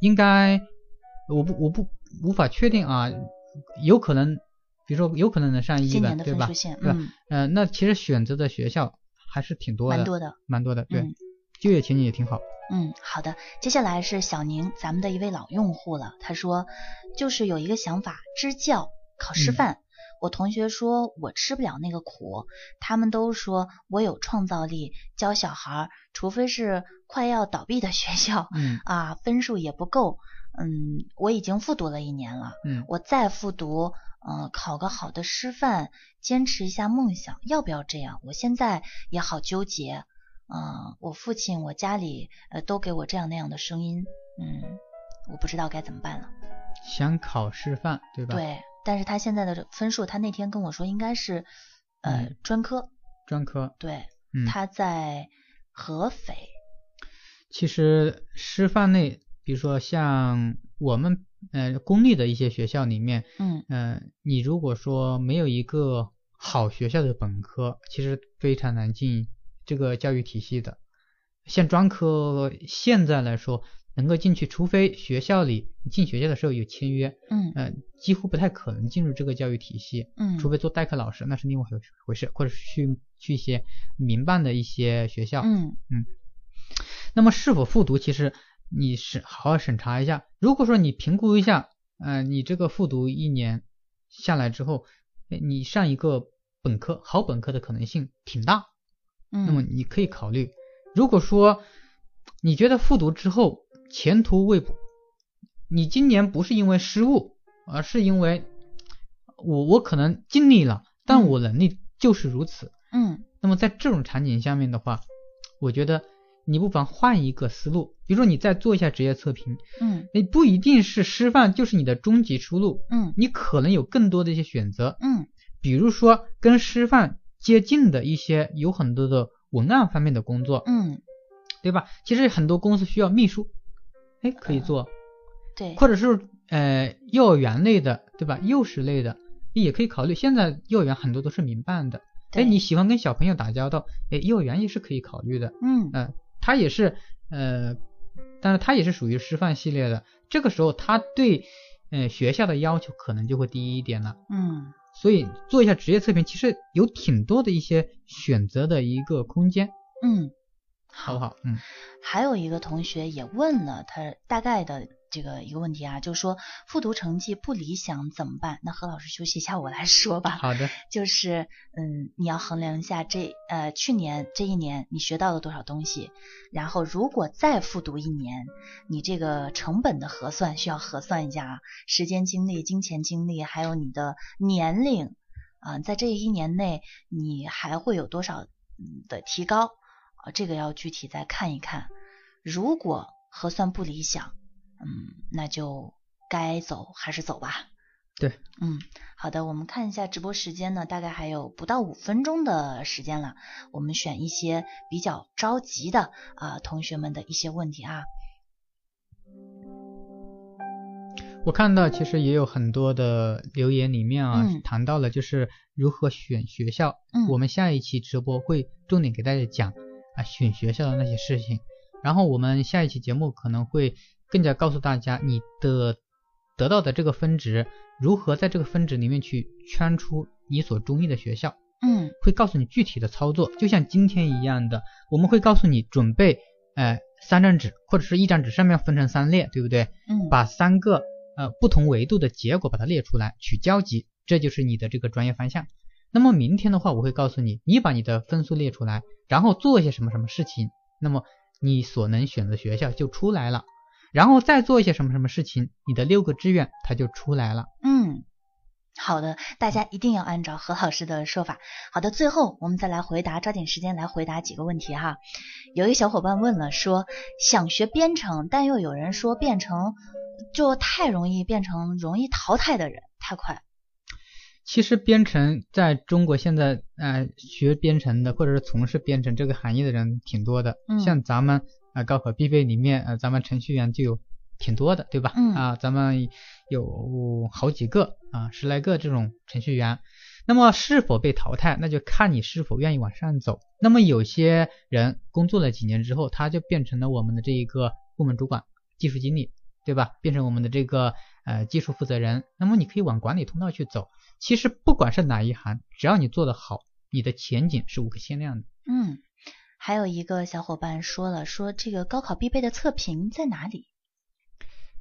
应该我不我不无法确定啊，有可能，比如说有可能能上一本，对吧？对吧？嗯，呃，那其实选择的学校还是挺多的，蛮多的，蛮多的，对，嗯就业前景也挺好。嗯，好的。接下来是小宁，咱们的一位老用户了。他说，就是有一个想法，支教考师嗯范。我同学说我吃不了那个苦，他们都说我有创造力，教小孩儿，除非是快要倒闭的学校嗯 啊，分数也不够。嗯，我已经复读了一年了，嗯我再复读，呃，考个好的师范，坚持一下梦想，要不要这样？我现在也好纠结。嗯、我父亲、我家里呃都给我这样那样的声音，嗯，我不知道该怎么办了。想考师范，对吧？，对，但是他现在的分数，他那天跟我说应该是呃、嗯专科，专科，对，嗯，他在合肥，其实师范类，比如说像我们呃公立的一些学校里面，嗯呃，你如果说没有一个好学校的本科，其实非常难进这个教育体系的。像专科现在来说，能够进去，除非学校里你进学校的时候有签约，嗯呃，几乎不太可能进入这个教育体系。嗯，除非做代课老师，那是另外一回事，或者去去一些民办的一些学校。嗯那么是否复读，其实你是好好审查一下。如果说你评估一下，呃，你这个复读一年下来之后，呃你上一个本科好本科的可能性挺大，嗯，那么你可以考虑。如果说你觉得复读之后前途未卜，你今年不是因为失误，而是因为我我可能尽力了，但嗯。我能力就是如此。嗯。那么在这种场景下面的话，我觉得你不妨换一个思路，比如说你再做一下职业测评，嗯。你不一定是师范就是你的终极出路，嗯。你可能有更多的一些选择，嗯。比如说跟师范接近的一些有很多的文案方面的工作，嗯，对吧？其实很多公司需要秘书，哎，可以做，对，或者是呃幼儿园类的，对吧？幼师类的也可以考虑。现在幼儿园很多都是民办的，哎，你喜欢跟小朋友打交道，哎，幼儿园也是可以考虑的。嗯嗯、他也是呃，但是他也是属于师范系列的。这个时候，他对嗯学校的要求可能就会低一点了。嗯所以做一下职业测评，其实有挺多的一些选择的一个空间，嗯，好不好？嗯还有一个同学也问了他大概的这个一个问题啊，就是说复读成绩不理想怎么办？那何老师休息一下，我来说吧。好的，就是嗯，你要衡量一下这呃去年这一年你学到了多少东西，然后如果再复读一年，你这个成本的核算需要核算一下啊，时间精力、金钱精力，还有你的年龄啊、在这一年内你还会有多少嗯的提高啊、这个要具体再看一看。如果核算不理想，嗯，那就该走还是走吧。对，嗯，好的，我们看一下直播时间呢，大概还有不到五分钟的时间了。我们选一些比较着急的啊、同学们的一些问题啊。我看到其实也有很多的留言里面啊，嗯谈到了就是如何选学校。嗯我们下一期直播会重点给大家讲啊选学校的那些事情。然后我们下一期节目可能会更加告诉大家你的得到的这个分值如何在这个分值里面去圈出你所中意的学校。嗯会告诉你具体的操作，就像今天一样的，我们会告诉你准备，呃，三张纸或者是一张纸上面分成三列，对不对？嗯，把三个呃不同维度的结果把它列出来，取交集，这就是你的这个专业方向。那么明天的话，我会告诉你，你把你的分数列出来，然后做一些什么什么事情，那么你所能选择学校就出来了，然后再做一些什么什么事情，你的六个志愿它就出来了。嗯，好的，大家一定要按照何老师的说法。好的，最后我们再来回答，抓紧时间来回答几个问题哈。有一个小伙伴问了，说想学编程，但又有人说变成就太容易变成容易淘汰的人，太快。其实编程在中国现在，呃，学编程的或者是从事编程这个行业的人挺多的。嗯像咱们呃高考必备里面，呃，咱们程序员就有挺多的，对吧？嗯啊，咱们有好几个啊，十来个这种程序员。那么是否被淘汰，那就看你是否愿意往上走。那么有些人工作了几年之后，他就变成了我们的这一个部门主管、技术经理，对吧？变成我们的这个呃技术负责人。那么你可以往管理通道去走。其实不管是哪一行，只要你做得好，你的前景是无可限量的。嗯，还有一个小伙伴说了，说这个高考必备的测评在哪里？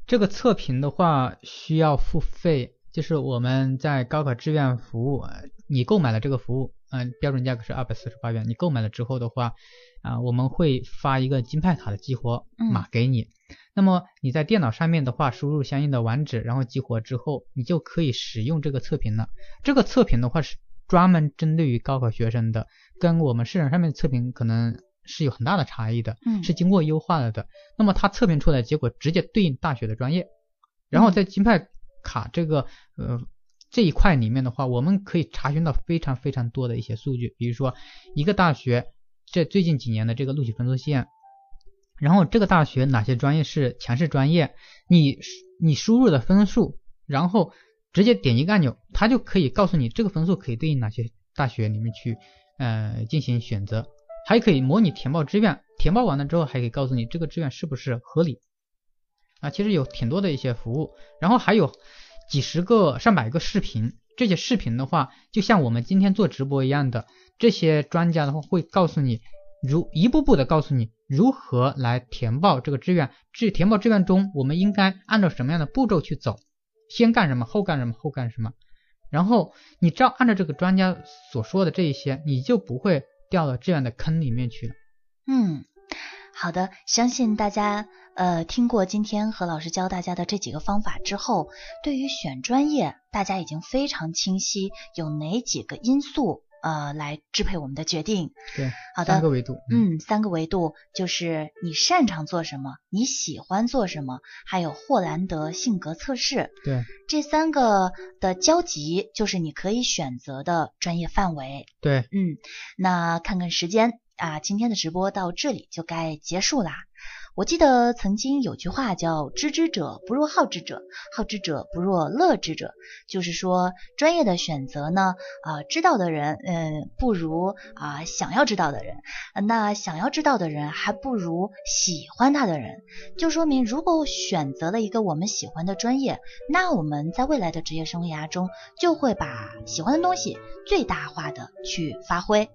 这个测评的话需要付费，就是我们在高考志愿服务，呃你购买了这个服务，嗯、标准价格是二百四十八元。你购买了之后的话，啊、我们会发一个金派卡的激活码给你。那么你在电脑上面的话，输入相应的网址，然后激活之后，你就可以使用这个测评了。这个测评的话是专门针对于高考学生的，跟我们市场上面的测评可能是有很大的差异的。嗯是经过优化了的。那么它测评出来的结果直接对应大学的专业，然后在金派卡这个呃这一块里面的话，我们可以查询到非常非常多的一些数据，比如说一个大学这最近几年的这个录取分数线，然后这个大学哪些专业是强势专业，你你输入的分数，然后直接点一个按钮，它就可以告诉你这个分数可以对应哪些大学里面去呃进行选择。还可以模拟填报志愿，填报完了之后还可以告诉你这个志愿是不是合理啊。其实有挺多的一些服务，然后还有几十个、上百个视频。这些视频的话，就像我们今天做直播一样的，这些专家的话会告诉你，如一步步的告诉你如何来填报这个志愿。至填报志愿中，我们应该按照什么样的步骤去走，先干什么，后干什么，后干什么。然后你照按照这个专家所说的这一些，你就不会掉到这样的坑里面去了。嗯，好的，相信大家呃听过今天何老师教大家的这几个方法之后，对于选专业，大家已经非常清晰，有哪几个因素呃来支配我们的决定。对，好的三个维度。嗯，三个维度就是你擅长做什么，你喜欢做什么，还有霍兰德性格测试。对这三个的交集就是你可以选择的专业范围。对，嗯，那看看时间啊，今天的直播到这里就该结束啦。我记得曾经有句话叫“知之者不若好之者，好之者不若乐之者”，就是说专业的选择呢，啊、知道的人，嗯、不如啊、想要知道的人，那想要知道的人还不如喜欢他的人，就说明如果选择了一个我们喜欢的专业，那我们在未来的职业生涯中就会把喜欢的东西最大化的去发挥。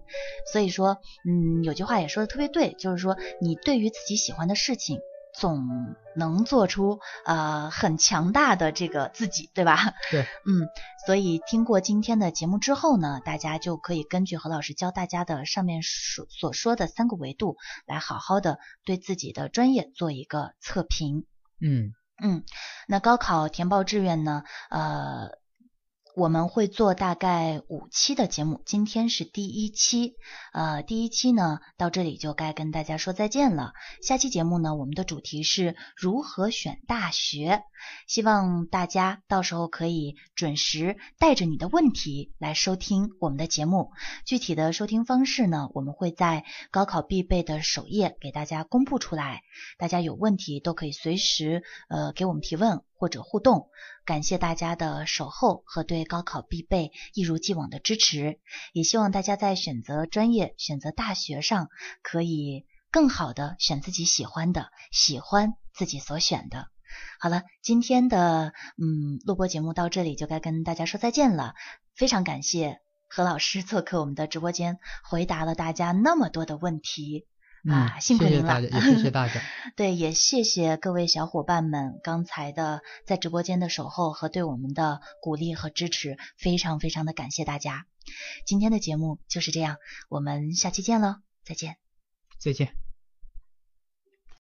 所以说，嗯，有句话也说的特别对，就是说你对于自己喜欢的事情，总能做出呃很强大的这个自己，对吧？对，嗯，所以听过今天的节目之后呢，大家就可以根据何老师教大家的上面所所说的三个维度，来好好的对自己的专业做一个测评。嗯，嗯，那高考填报志愿呢？呃，我们会做大概五期的节目，今天是第一期，呃，第一期呢到这里就该跟大家说再见了。下期节目呢，我们的主题是如何选大学，希望大家到时候可以准时带着你的问题来收听我们的节目。具体的收听方式呢，我们会在高考必备的首页给大家公布出来，大家有问题都可以随时呃给我们提问或者互动。感谢大家的守候和对高考必备一如既往的支持，也希望大家在选择专业、选择大学上可以更好的选自己喜欢的，喜欢自己所选的。好了，今天的嗯录播节目到这里就该跟大家说再见了，非常感谢何老师做客我们的直播间，回答了大家那么多的问题。啊，辛苦您了！谢谢大家，也谢谢大家。对，也谢谢各位小伙伴们刚才的在直播间的守候和对我们的鼓励和支持，非常非常的感谢大家。今天的节目就是这样，我们下期见喽，再见。再见。